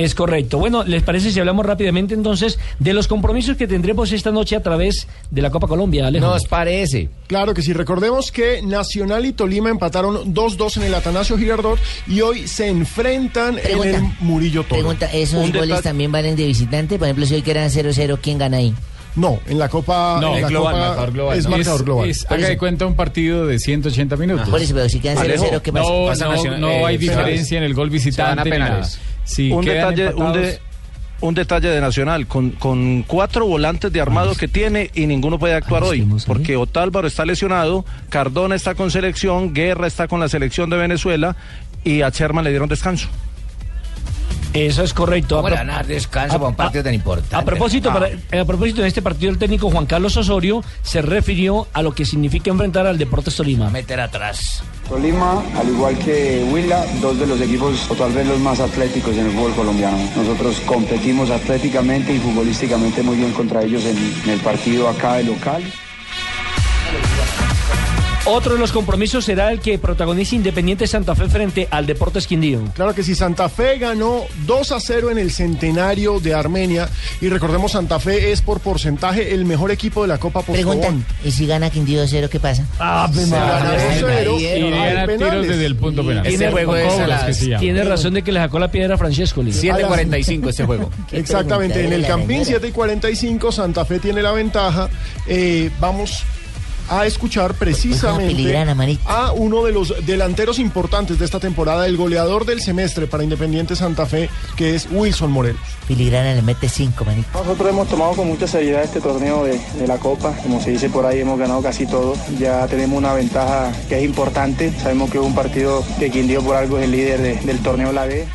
Es correcto. Bueno, ¿les parece si hablamos rápidamente entonces de los compromisos que tendremos esta noche a través de la Copa Colombia, Alejo? Nos parece. Claro que sí, recordemos que Nacional y Tolima empataron 2-2 en el Atanasio Girardot y hoy se enfrentan en el Murillo Toro. Pregunta, ¿esos Un goles también valen de visitante? Por ejemplo, si hoy quedan 0-0, ¿quién gana ahí? No, en la Copa No, en la es global, Copa marcador global. es no. marcador global. es- haga de cuenta un partido de 180 minutos. Por eso, pero si quedan 0-0, ¿qué pasa? No, Pasa no, Nacional- no eh, hay penales. diferencia en el gol visitante. ni nada. Un, detalle, un, de- un detalle de Nacional, con, con cuatro volantes de armado que tiene y ninguno puede actuar hoy, porque Otálvaro está lesionado, Cardona está con selección, Guerra está con la selección de Venezuela y a Sherman le dieron descanso. Eso es correcto. ¿Cómo le van a descanso para un partido tan importante? A propósito, para- a propósito de este partido, el técnico Juan Carlos Osorio se refirió a lo que significa enfrentar al Deportes Tolima. Meter atrás. Tolima, al igual que Huila, dos de los equipos o tal vez los más atléticos en el fútbol colombiano. Nosotros competimos atléticamente y futbolísticamente muy bien contra ellos en, en el partido acá de local. Otro de los compromisos será el que protagoniza Independiente Santa Fe frente al Deportes Quindío. Claro que sí, Santa Fe ganó 2 a 0 en el centenario de Armenia. Y recordemos, Santa Fe es por porcentaje el mejor equipo de la Copa Pregunta, Postobón. ¿y si gana Quindío 0 qué pasa? Ah, Se ganó 2-0 Y gana tiros desde el punto penal. Tiene, razón de que le sacó la piedra a Francesco. 7.45 este juego. Exactamente, en el Campín 7 y 45 Santa Fe tiene la ventaja. Eh, vamos a escuchar precisamente a uno de los delanteros importantes de esta temporada, el goleador del semestre para Independiente Santa Fe, que es Wilson Morelos. Filigrana le mete 5, manito. Nosotros hemos tomado con mucha seriedad este torneo de, de la Copa. Como se dice por ahí, hemos ganado casi todo. Ya tenemos una ventaja que es importante. Sabemos que es un partido que Quindío por algo es el líder de- del torneo La B.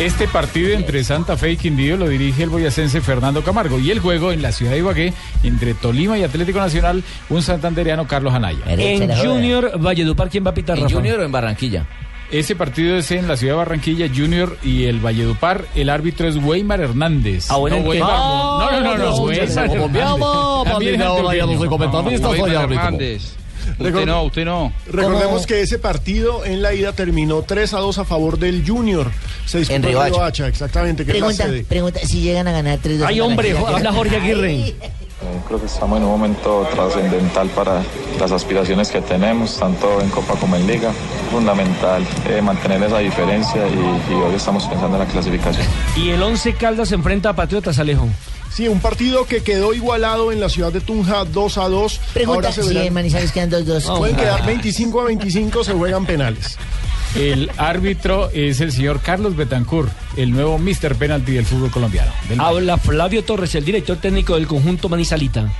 Este partido entre Santa Fe y Quindío lo dirige el boyacense Fernando Camargo y el juego en la ciudad de Ibagué entre Tolima y Atlético Nacional, un santandereano Carlos Anaya. En Junior Valledupar, ¿quién va a pitar, ¿En Rafa? Junior o en Barranquilla? Ese partido es en la ciudad de Barranquilla, Junior y el Valledupar. El árbitro es Weimar Hernández. Ah, bueno, no, no, no, no, no, ya no soy Usted no, usted no. Recordemos que ese partido en la ida terminó 3 a 2 a favor del Junior. Se disputó En Riohacha. Exactamente, que Pregunta, pregunta, si llegan a ganar 3 2 Ay, hombre, habla Jorge Aguirre. Eh, Creo que estamos en un momento trascendental para las aspiraciones que tenemos, tanto en Copa como en Liga. Fundamental eh, mantener esa diferencia y, y hoy estamos pensando en la clasificación. Y el 11 Caldas se enfrenta a Patriotas Alejo. Sí, un partido que quedó igualado en la ciudad de Tunja 2 a 2. Pregunta, Ahora se si verán- Manizales quedan 2 2. Pueden quedar 25 a 25, se juegan penales. El árbitro es el señor Carlos Betancourt, el nuevo Mr. Penalty del fútbol colombiano. Del- Habla Flavio Torres, el director técnico del conjunto Manizalita.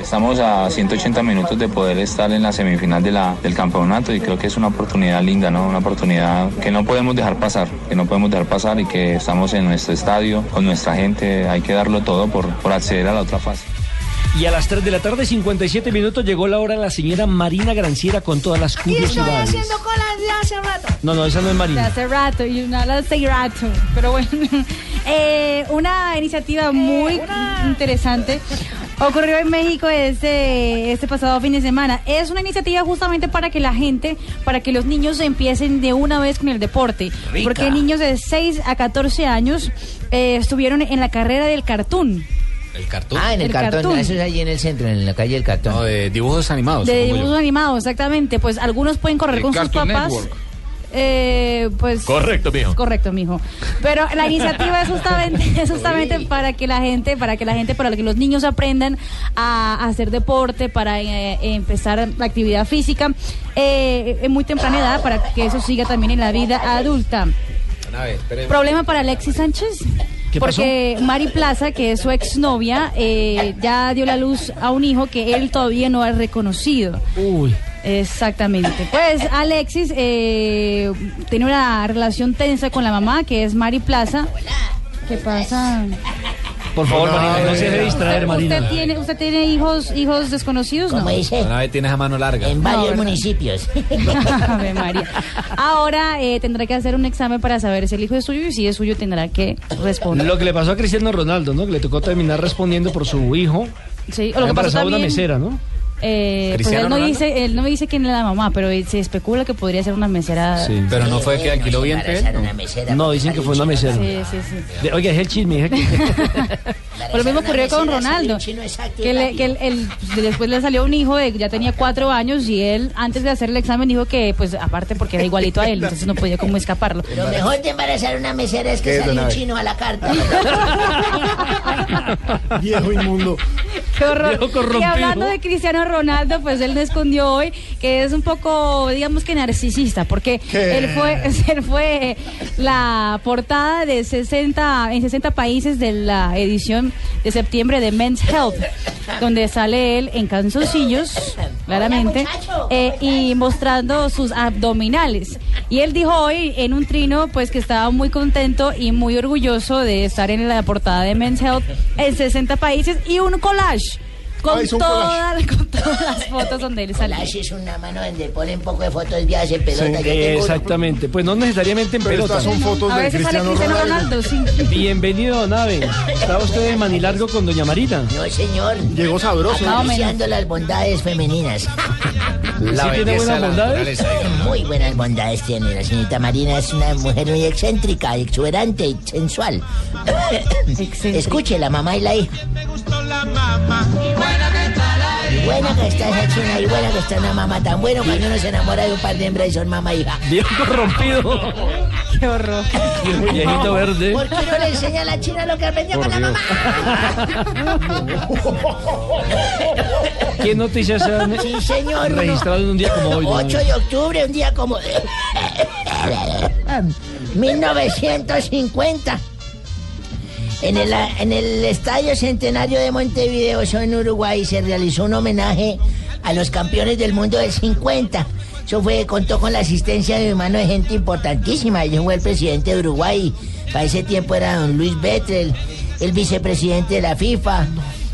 Estamos a 180 minutos de poder estar en la semifinal de la, del campeonato y creo que es una oportunidad linda, ¿no? Una oportunidad que no podemos dejar pasar, que no podemos dejar pasar y que estamos en nuestro estadio, con nuestra gente, hay que darlo todo por, por acceder a la otra fase. Y a las 3 de la tarde, 57 minutos, llegó la hora de la señora Marina Granciera con todas las curiosidades. colas ya hace rato. No, no, esa no es De Marina. hace rato y una de hace rato. Pero bueno, eh, una iniciativa muy interesante ocurrió en México este, este pasado fin de semana. Es una iniciativa justamente para que la gente, para que los niños empiecen de una vez con el deporte. Rica. Porque niños de 6 a 14 años eh, estuvieron en la carrera del cartoon. El cartón. Ah, en el, El cartón. cartón. Eso es allí en el centro, en la calle del cartón. No, de dibujos animados. De yo. dibujos animados, exactamente. Pues algunos pueden correr con sus Cartoon papás. Network. Eh, pues Correcto, mijo. Correcto, mijo. Pero la iniciativa es justamente, es justamente para que la gente, para que la gente, para que los niños aprendan a, hacer deporte, para eh, empezar la actividad física eh, en muy temprana edad, para que eso siga también en la vida adulta. A ver, espere. ¿Problema para Alexis Sánchez? ¿Qué pasó? Porque Mari Plaza, que es su exnovia, eh, ya dio la luz a un hijo que él todavía no ha reconocido. Uy. Exactamente. Pues Alexis eh, tiene una relación tensa con la mamá, que es Mari Plaza. ¿Qué pasa? Por favor, Marina, no se deje distraer, Marina. ¿Usted tiene, usted tiene hijos hijos desconocidos? No. Como dice, Una vez tienes a mano larga. en varios ¿verdad? municipios. Ave María. Ahora eh, tendrá que hacer un examen para saber si el hijo es suyo y si es suyo tendrá que responder. Lo que le pasó a Cristiano Ronaldo, ¿no? Que le tocó terminar respondiendo por su hijo. Sí, Había lo que pasa embarazado una también, mesera, ¿no? Eh, pues ¿Cristiano él no dice, él no dice quién es la mamá, pero se especula que podría ser una mesera. Sí. Pero no fue que alquiló bien ¿no? una mesera No, porque dicen que fue una mesera. Sí, sí, sí. De- oiga, es el chisme. el- Por lo mismo ocurrió con Ronaldo, que, le- que él- él, pues, después le salió un hijo, de, ya tenía cuatro años y él antes de hacer el examen dijo que, pues aparte porque era igualito a él, entonces no podía como escaparlo. Lo mejor de embarazar una mesera es ¿Qué que don un chino a la carta. Viejo inmundo. Qué horror. Y hablando de Cristiano Ronaldo, pues él no escondió hoy que es un poco, digamos que narcisista, porque ¿Qué? él fue, él fue la portada de 60, en 60 países de la edición de septiembre de Men's Health, donde sale él en calzoncillos, claramente, eh, y mostrando sus abdominales. Y él dijo hoy en un trino, pues que estaba muy contento y muy orgulloso de estar en la portada de Men's Health en 60 países y un collage. Con, Ah, un todas, con todas las fotos donde él sale. Es una mano donde ponen un poco de fotos vías en pelota. Sí, exactamente. Pues no necesariamente en Pero pelota. estas son fotos A de veces sale Cristiano Cristiano Ronaldo. Ronaldo, sí. Bienvenido, Nave. ¿Estaba usted en Manilargo con Doña Marita? No, señor. Llegó sabroso. Acariciando las bondades femeninas. ¿Sí tiene buenas bondades? Muy buenas bondades tiene. La señorita Marina es una mujer muy excéntrica, exuberante y sensual. Escuche, la mamá y la hija. Y buena que está esa china y buena que está una mamá tan bueno cuando uno se enamora de un par de hembras y son mamá e hija. Bien corrompido. Qué horror. Viejito verde. ¿Por qué no le enseña a la china lo que aprendió con la mamá? ¿Qué noticias se han Sí, señor. registrado en un día como hoy? 8 de octubre, un día como... 1950. En el, en el Estadio Centenario de Montevideo, eso en Uruguay, se realizó un homenaje a los campeones del mundo del 50. Eso fue, contó con la asistencia de mano de gente importantísima. Yo fue el presidente de Uruguay. Para ese tiempo era don Luis Bettel, el vicepresidente de la FIFA,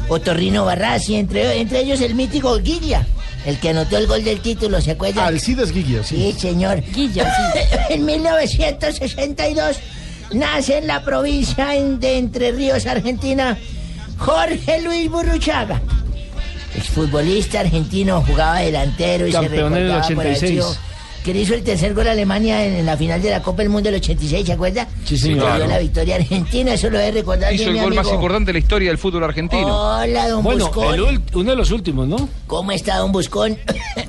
Otorrino Barrasi, entre, entre ellos el mítico Guilla, el que anotó el gol del título, ¿se acuerdan? Alcides Guilla, sí. Sí, señor. en 1962 nace en la provincia de Entre Ríos, Argentina, Jorge Luis Burruchaga. Exfutbolista argentino, jugaba delantero y Campeón se en el recordaba por haber 86. sido- que le hizo el tercer gol a Alemania en, en la final de la Copa del Mundo del 86, ¿se acuerda? Sí, señor. Que dio la victoria argentina, eso lo he recordado Hizo bien, el mi gol más importante de la historia del fútbol argentino. Hola, don Bueno, Buscón. uno de los últimos, ¿no? ¿Cómo está, don Buscón?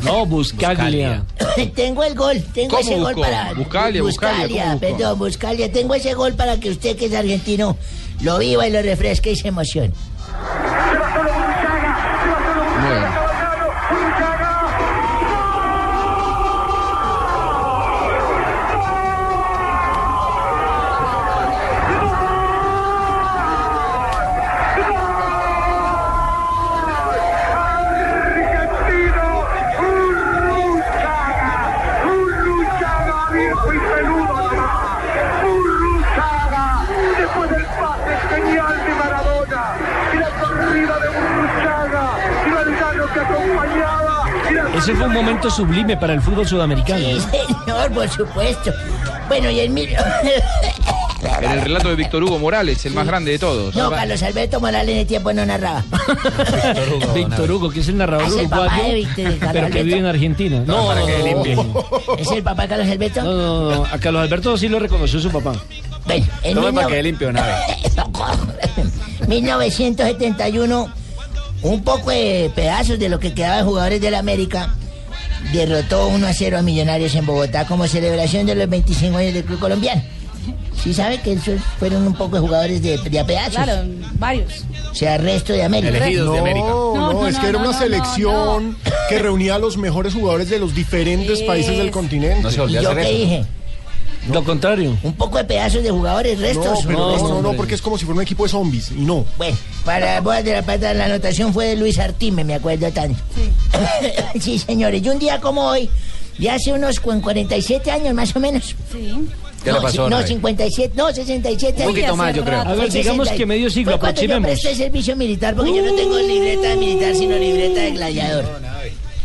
No, Buscaglia. tengo el gol, tengo ¿Cómo ese gol para. Buscalia, Buscalia, ¿cómo buscó? perdón, Buscalia. Tengo ese gol para que usted, que es argentino, lo viva y lo refresque y se emocione. Momento sublime para el fútbol sudamericano. Sí, señor, por supuesto. Bueno, y el mil... En el relato de Víctor Hugo Morales, el más grande de todos. No, Carlos Alberto Morales en el tiempo no narraba. Víctor Hugo, que es el narrador Es el papá uruguayo, Víctor, pero que Alberto. vive en Argentina. No, para no, que no, no. ¿Es el papá de Carlos Alberto? No, no, no, a Carlos Alberto sí lo reconoció su papá. Bueno, en Tome mil para no- que limpie una vez. 1971, un poco de pedazos de lo que quedaba de jugadores del América derrotó 1 a 0 a Millonarios en Bogotá como celebración de los 25 años del club colombiano. ¿Sí sabe que esos fueron un poco de jugadores de, de a pedazos? Claro, varios. O sea, resto de América. no, No, No, no, es no, que era no, una no, selección que reunía a los mejores jugadores de los diferentes países del continente. ¿Y yo qué dije? Lo contrario. Un poco de pedazos de jugadores, restos. No, pero no, restos. no, no, porque es como si fuera un equipo de zombies. Y no. Bueno, para voy a de la pata, la anotación fue de Luis Artime, me acuerdo tanto. Sí. señores, y un día como hoy, de hace unos cu- 47 años más o menos. Sí. ¿Qué no, ci- No, 57, no, 67 Un poquito más, yo creo. A ver, digamos que medio siglo, cuando yo aproximemos. presté servicio militar, porque yo no tengo libreta de militar, sino libreta de gladiador.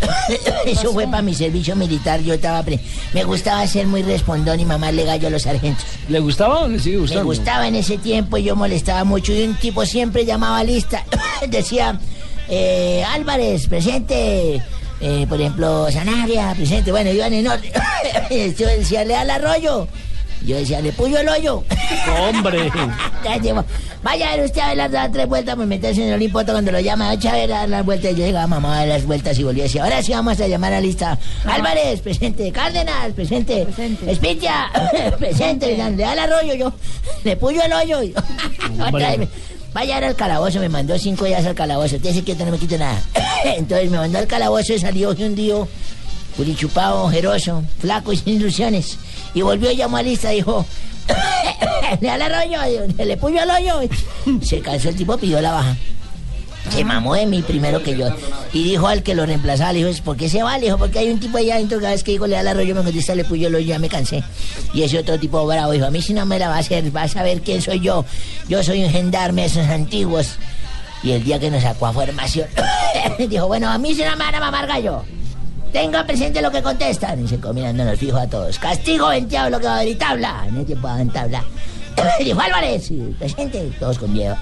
Eso fue para mi servicio militar, yo estaba... pre- Me gustaba ser muy respondón y mamarle gallo a los sargentos. ¿Le gustaba o le sigue Me gustando? gustaba en ese tiempo y yo molestaba mucho. Y un tipo siempre llamaba lista. Decía, eh, Álvarez, presente. Eh, por ejemplo, Sanabria, presente. Bueno, iban en orden. yo decía, le da el arroyo. Yo decía, le puyo el hoyo. Hombre. Vaya a ver usted a ver las tres vueltas, pues meterse en el Olimpoto cuando lo llama, a ver a dar las vueltas. Yo llegaba mamá a dar las vueltas y volvía así. Ahora sí vamos a llamar a lista. Álvarez, presente. Cárdenas, presente. Espitia, presente. Le da el arroyo yo. Le puyo el hoyo. Otra vez. Vaya al calabozo, me mandó cinco días al calabozo. Usted dice que no me quito nada. Entonces me mandó al calabozo y salió un día purichupado, ojeroso, flaco y sin ilusiones. Y volvió y llamó a lista dijo, le da el arroyo, le puyo al hoyo. Se cansó el tipo, pidió la baja. Se mamó de mí primero que yo. Y dijo al que lo reemplazaba, le dijo, ¿por qué se va? Le dijo, porque hay un tipo allá adentro, cada vez que digo le da la rollo, me contesta, le puyo, lo ya me cansé. Y ese otro tipo bravo dijo, a mí si no me la va a hacer, vas a ver quién soy yo. Yo soy un gendarme de esos antiguos. Y el día que nos sacó a formación, dijo, bueno, a mí si no me van a mamar gallo. Tenga presente lo que contestan. Y se nos fijo a todos. Castigo venteado lo que va a tabla. No tiempo en tabla. dijo Álvarez, presente. Todos con miedo.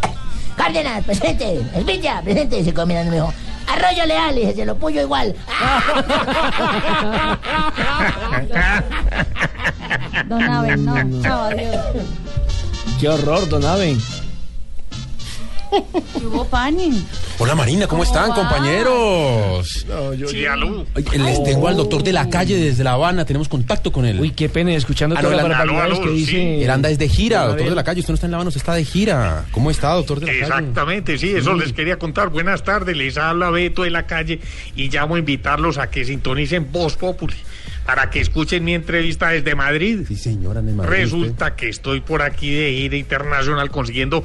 Cárdenas, presente. Esvilla, presente. Se combinando me dijo, Arroyo Leal. Y se lo puyo igual. Don Aben, no. Chao, adiós. Qué horror, don Aben. ¿Qué hubo, Pani? Hola Marina, ¿cómo, están, va? compañeros? Ay, Les tengo al doctor de la calle desde La Habana, tenemos contacto con él. Uy, qué pena, escuchando Ah, todas las barbaridades que sí. dice. Él anda es de gira, doctor de la calle. Usted no está en La Habana, usted está de gira. ¿Cómo está, doctor de la calle? Exactamente, sí, eso les quería contar. Buenas tardes, les habla Beto de la calle y llamo a invitarlos a que sintonicen Voz Populi para que escuchen mi entrevista desde Madrid. Sí, señora, de Madrid. Resulta que estoy por aquí de gira internacional consiguiendo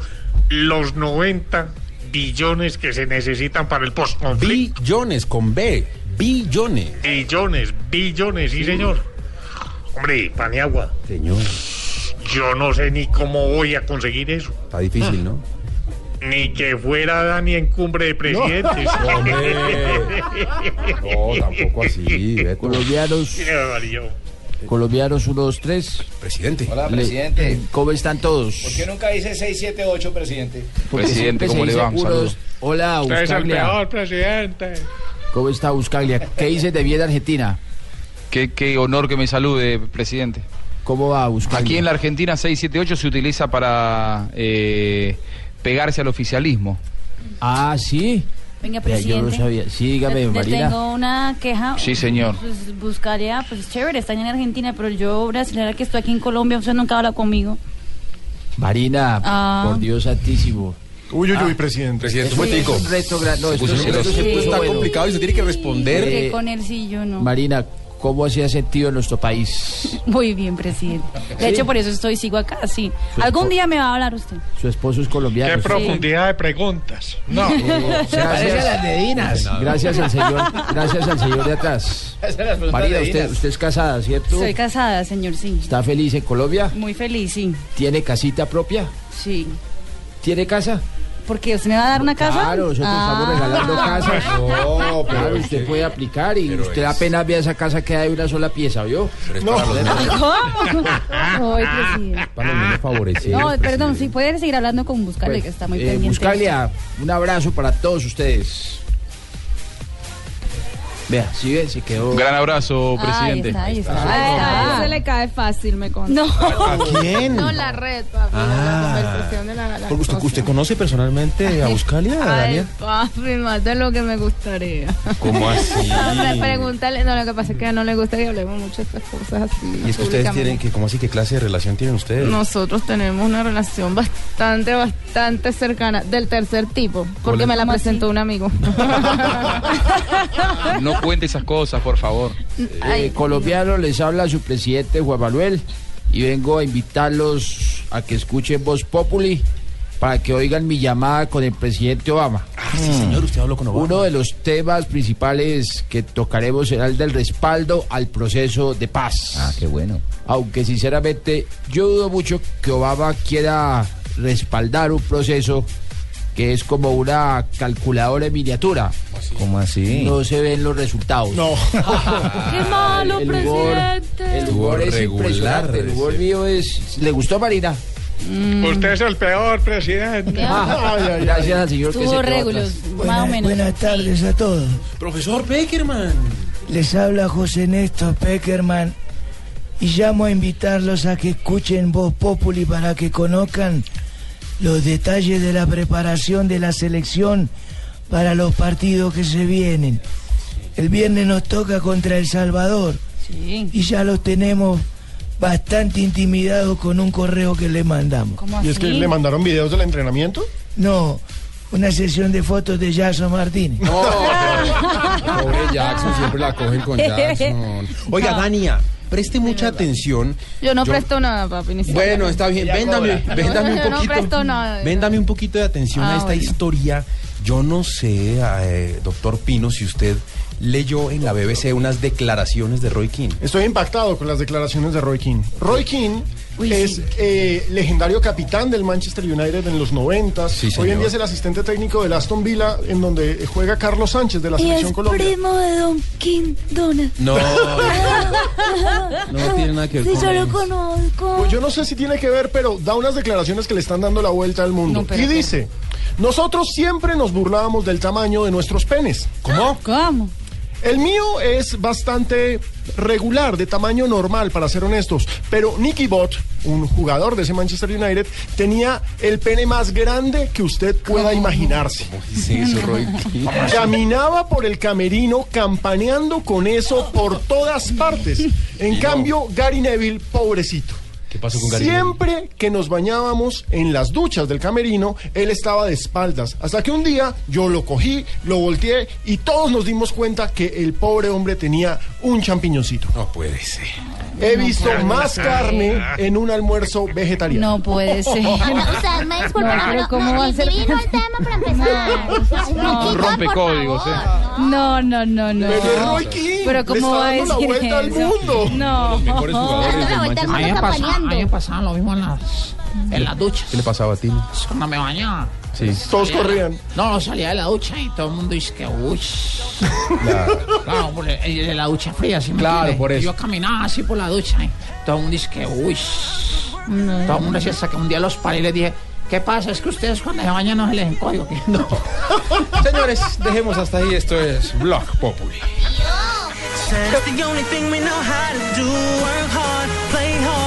los 90 billones que se necesitan para el postconflicto. Billones con B. Billones. Billones, billones, sí, señor. Hombre, Paniagua, Señor, yo no sé ni cómo voy a conseguir eso. está difícil, ¿no? Ni que fuera Dani en cumbre de presidentes. No, tampoco así. Colombianos, Qué barbaridad. Colombianos 1, 2, 3. Presidente. Hola, Le- presidente. ¿Cómo están todos? ¿Por qué nunca dice 6, 7, 8, presidente? Porque Presidente, ¿cómo le va? Hola, Usted es el Buscaglia. peor presidente. ¿Cómo está Buscaglia? ¿Qué dice de bien Argentina? Qué, qué honor que me salude, presidente. ¿Cómo va Buscaglia? Aquí en la Argentina 678 se utiliza para eh, pegarse al oficialismo. Ah, sí. Venga, Vea, yo presidente. no sabía. Sí, dígame, Marina. tengo una queja. Sí, señor. Pues buscaría, pues chévere, están en Argentina, pero yo, brasileña que estoy aquí en Colombia, usted nunca habla conmigo. Marina, Ah. por Dios santísimo. Uy, uy, uy, Ah. presidente. Presidente, un Sí, momentico. es un reto gran- no, Se esto- puso esto celoso. se puso Está bueno. complicado y se tiene que responder. Eh, con él sí, yo no. Marina, ¿cómo se ha sentido en nuestro país? Muy bien, presidente. De ¿Sí? hecho, por eso estoy, sigo acá, sí. Su Algún día me va a hablar usted. Su esposo es colombiano. Qué ¿sí? profundidad de preguntas. No. Parece a las de Dinas. Gracias al señor, gracias al señor de atrás. De usted, usted es casada, ¿cierto? Soy casada, señor, sí. ¿Está feliz en Colombia? Muy feliz, sí. ¿Tiene casita propia? Sí. ¿Tiene casa? Porque usted me va a dar una casa. Claro, nosotros estamos Ah. regalando casas. No, pero claro, usted puede aplicar y pero usted es- apenas vea esa casa que hay una sola pieza, ¿vio? Pero es para los menos- ¿Cómo? Ay, presidente. para los menos favorecidos. No, perdón, presidente. si puede seguir hablando con Buscarle, Pues, que está muy eh, pendiente. Buscalia, un abrazo para todos ustedes. Vea, si ve, se quedó. Un gran abrazo, presidente. Ahí está, ahí está. Ay, Ahí a está. él se le cae fácil, me consta. No. ¿A quién? No, la red, papi, Ah. la conversación de la, usted, usted conoce personalmente a Buscalia, Daniel? papi, más de lo que me gustaría. ¿Cómo así? No, pregúntale, no, lo que pasa es que no le gusta que hablemos mucho de estas cosas así. Y es que ustedes tienen que, ¿cómo así? ¿Qué clase de relación tienen ustedes? Nosotros tenemos una relación bastante, bastante cercana, del tercer tipo, porque me la ¿Cómo presentó un amigo. No cuente esas cosas, por favor. Eh, colombiano, les habla su presidente Juan Manuel y vengo a invitarlos a que escuchen Voz Populi para que oigan mi llamada con el presidente Obama. Ah, sí, señor, usted habló con Obama. Uno de los temas principales que tocaremos será el del respaldo al proceso de paz. Ah, qué bueno. Aunque sinceramente yo dudo mucho que Obama quiera respaldar un proceso que es como una calculadora en miniatura. ¿Cómo así? No se ven los resultados. No. ¡Qué malo, El humor, presidente! el humor es regular, impresionante. El humor sí. mío es. ¿Le gustó Marina? Usted es el peor presidente. Ah, gracias al señor que se atrás. más o menos. Buenas tardes a todos. Profesor Peckerman. Les habla José Néstor Peckerman y llamo a invitarlos a que escuchen Voz Populi para que conozcan los detalles de la preparación de la selección para los partidos que se vienen. El viernes nos toca contra El Salvador Sí. y ya los tenemos bastante intimidados con un correo que le mandamos. ¿Cómo ¿Y es que le mandaron videos del entrenamiento? No, una sesión de fotos de Jason Martínez. No, pobre Jackson, siempre la cogen con Jackson. Oiga. Dania, preste mucha atención. Yo no presto nada, papi. Bueno, está bien, véndame, véndame un Yo no poquito. presto nada. Véndame un poquito de atención Ah, a esta bueno. historia Yo no sé, eh, doctor Pino, si usted leyó en la BBC unas declaraciones de Roy King. Estoy impactado con las declaraciones de Roy King. Roy King es eh, legendario capitán del Manchester United en los 90. Sí, Hoy en día es el asistente técnico del Aston Villa, en donde juega Carlos Sánchez de la Y Selección es Colombia. primo de Don King Donald. No, no tiene nada que ver Sí, con yo lo eso. conozco. Pues yo no sé si tiene que ver, pero da unas declaraciones que le están dando la vuelta al mundo. No, pero y dice, nosotros siempre nos burlábamos del tamaño de nuestros penes. ¿Cómo? ¿Cómo? El mío es bastante regular, de tamaño normal, para ser honestos. Pero Nicky Bott, un jugador de ese Manchester United, tenía el pene más grande que usted pueda imaginarse. Eso, Roy King. Caminaba por el camerino campaneando con eso por todas partes. En cambio, Gary Neville, pobrecito. ¿Qué pasó con? Siempre que nos bañábamos en las duchas del camerino, él estaba de espaldas. Hasta que un día yo lo cogí, lo volteé y todos nos dimos cuenta que el pobre hombre tenía un champiñoncito. No puede ser. He visto más carne en un almuerzo vegetariano. No puede ser. Ustedes me disculpan, No, pero ¿cómo va a ser? divino el tema para empezar. Sea, No. Rompe códigos. ¿eh? No, no, no, no. Pero ¿cómo va a dando la decir vuelta al eso? mundo. No. mejores jugadores Dando la al A mí mundo me pasaba, lo mismo en las, en las duchas. ¿Qué le pasaba a ti? Cuando me bañaba. Sí. Todos Salía- corrían. No, salía de la ducha y todo el mundo dice que uy. Claro. Claro, por el- de la ducha fría, ¿sí me Claro, por eso. Yo caminaba así por la ducha y todo el mundo dice que uy. Todo el mundo decía hasta que un día los paré y les dije, ¿qué pasa? Es que ustedes cuando se bañan no se les encoge. No. Señores, dejemos hasta ahí. Esto es Blog Populi. That's the only thing we know how to do. Work hard, play hard.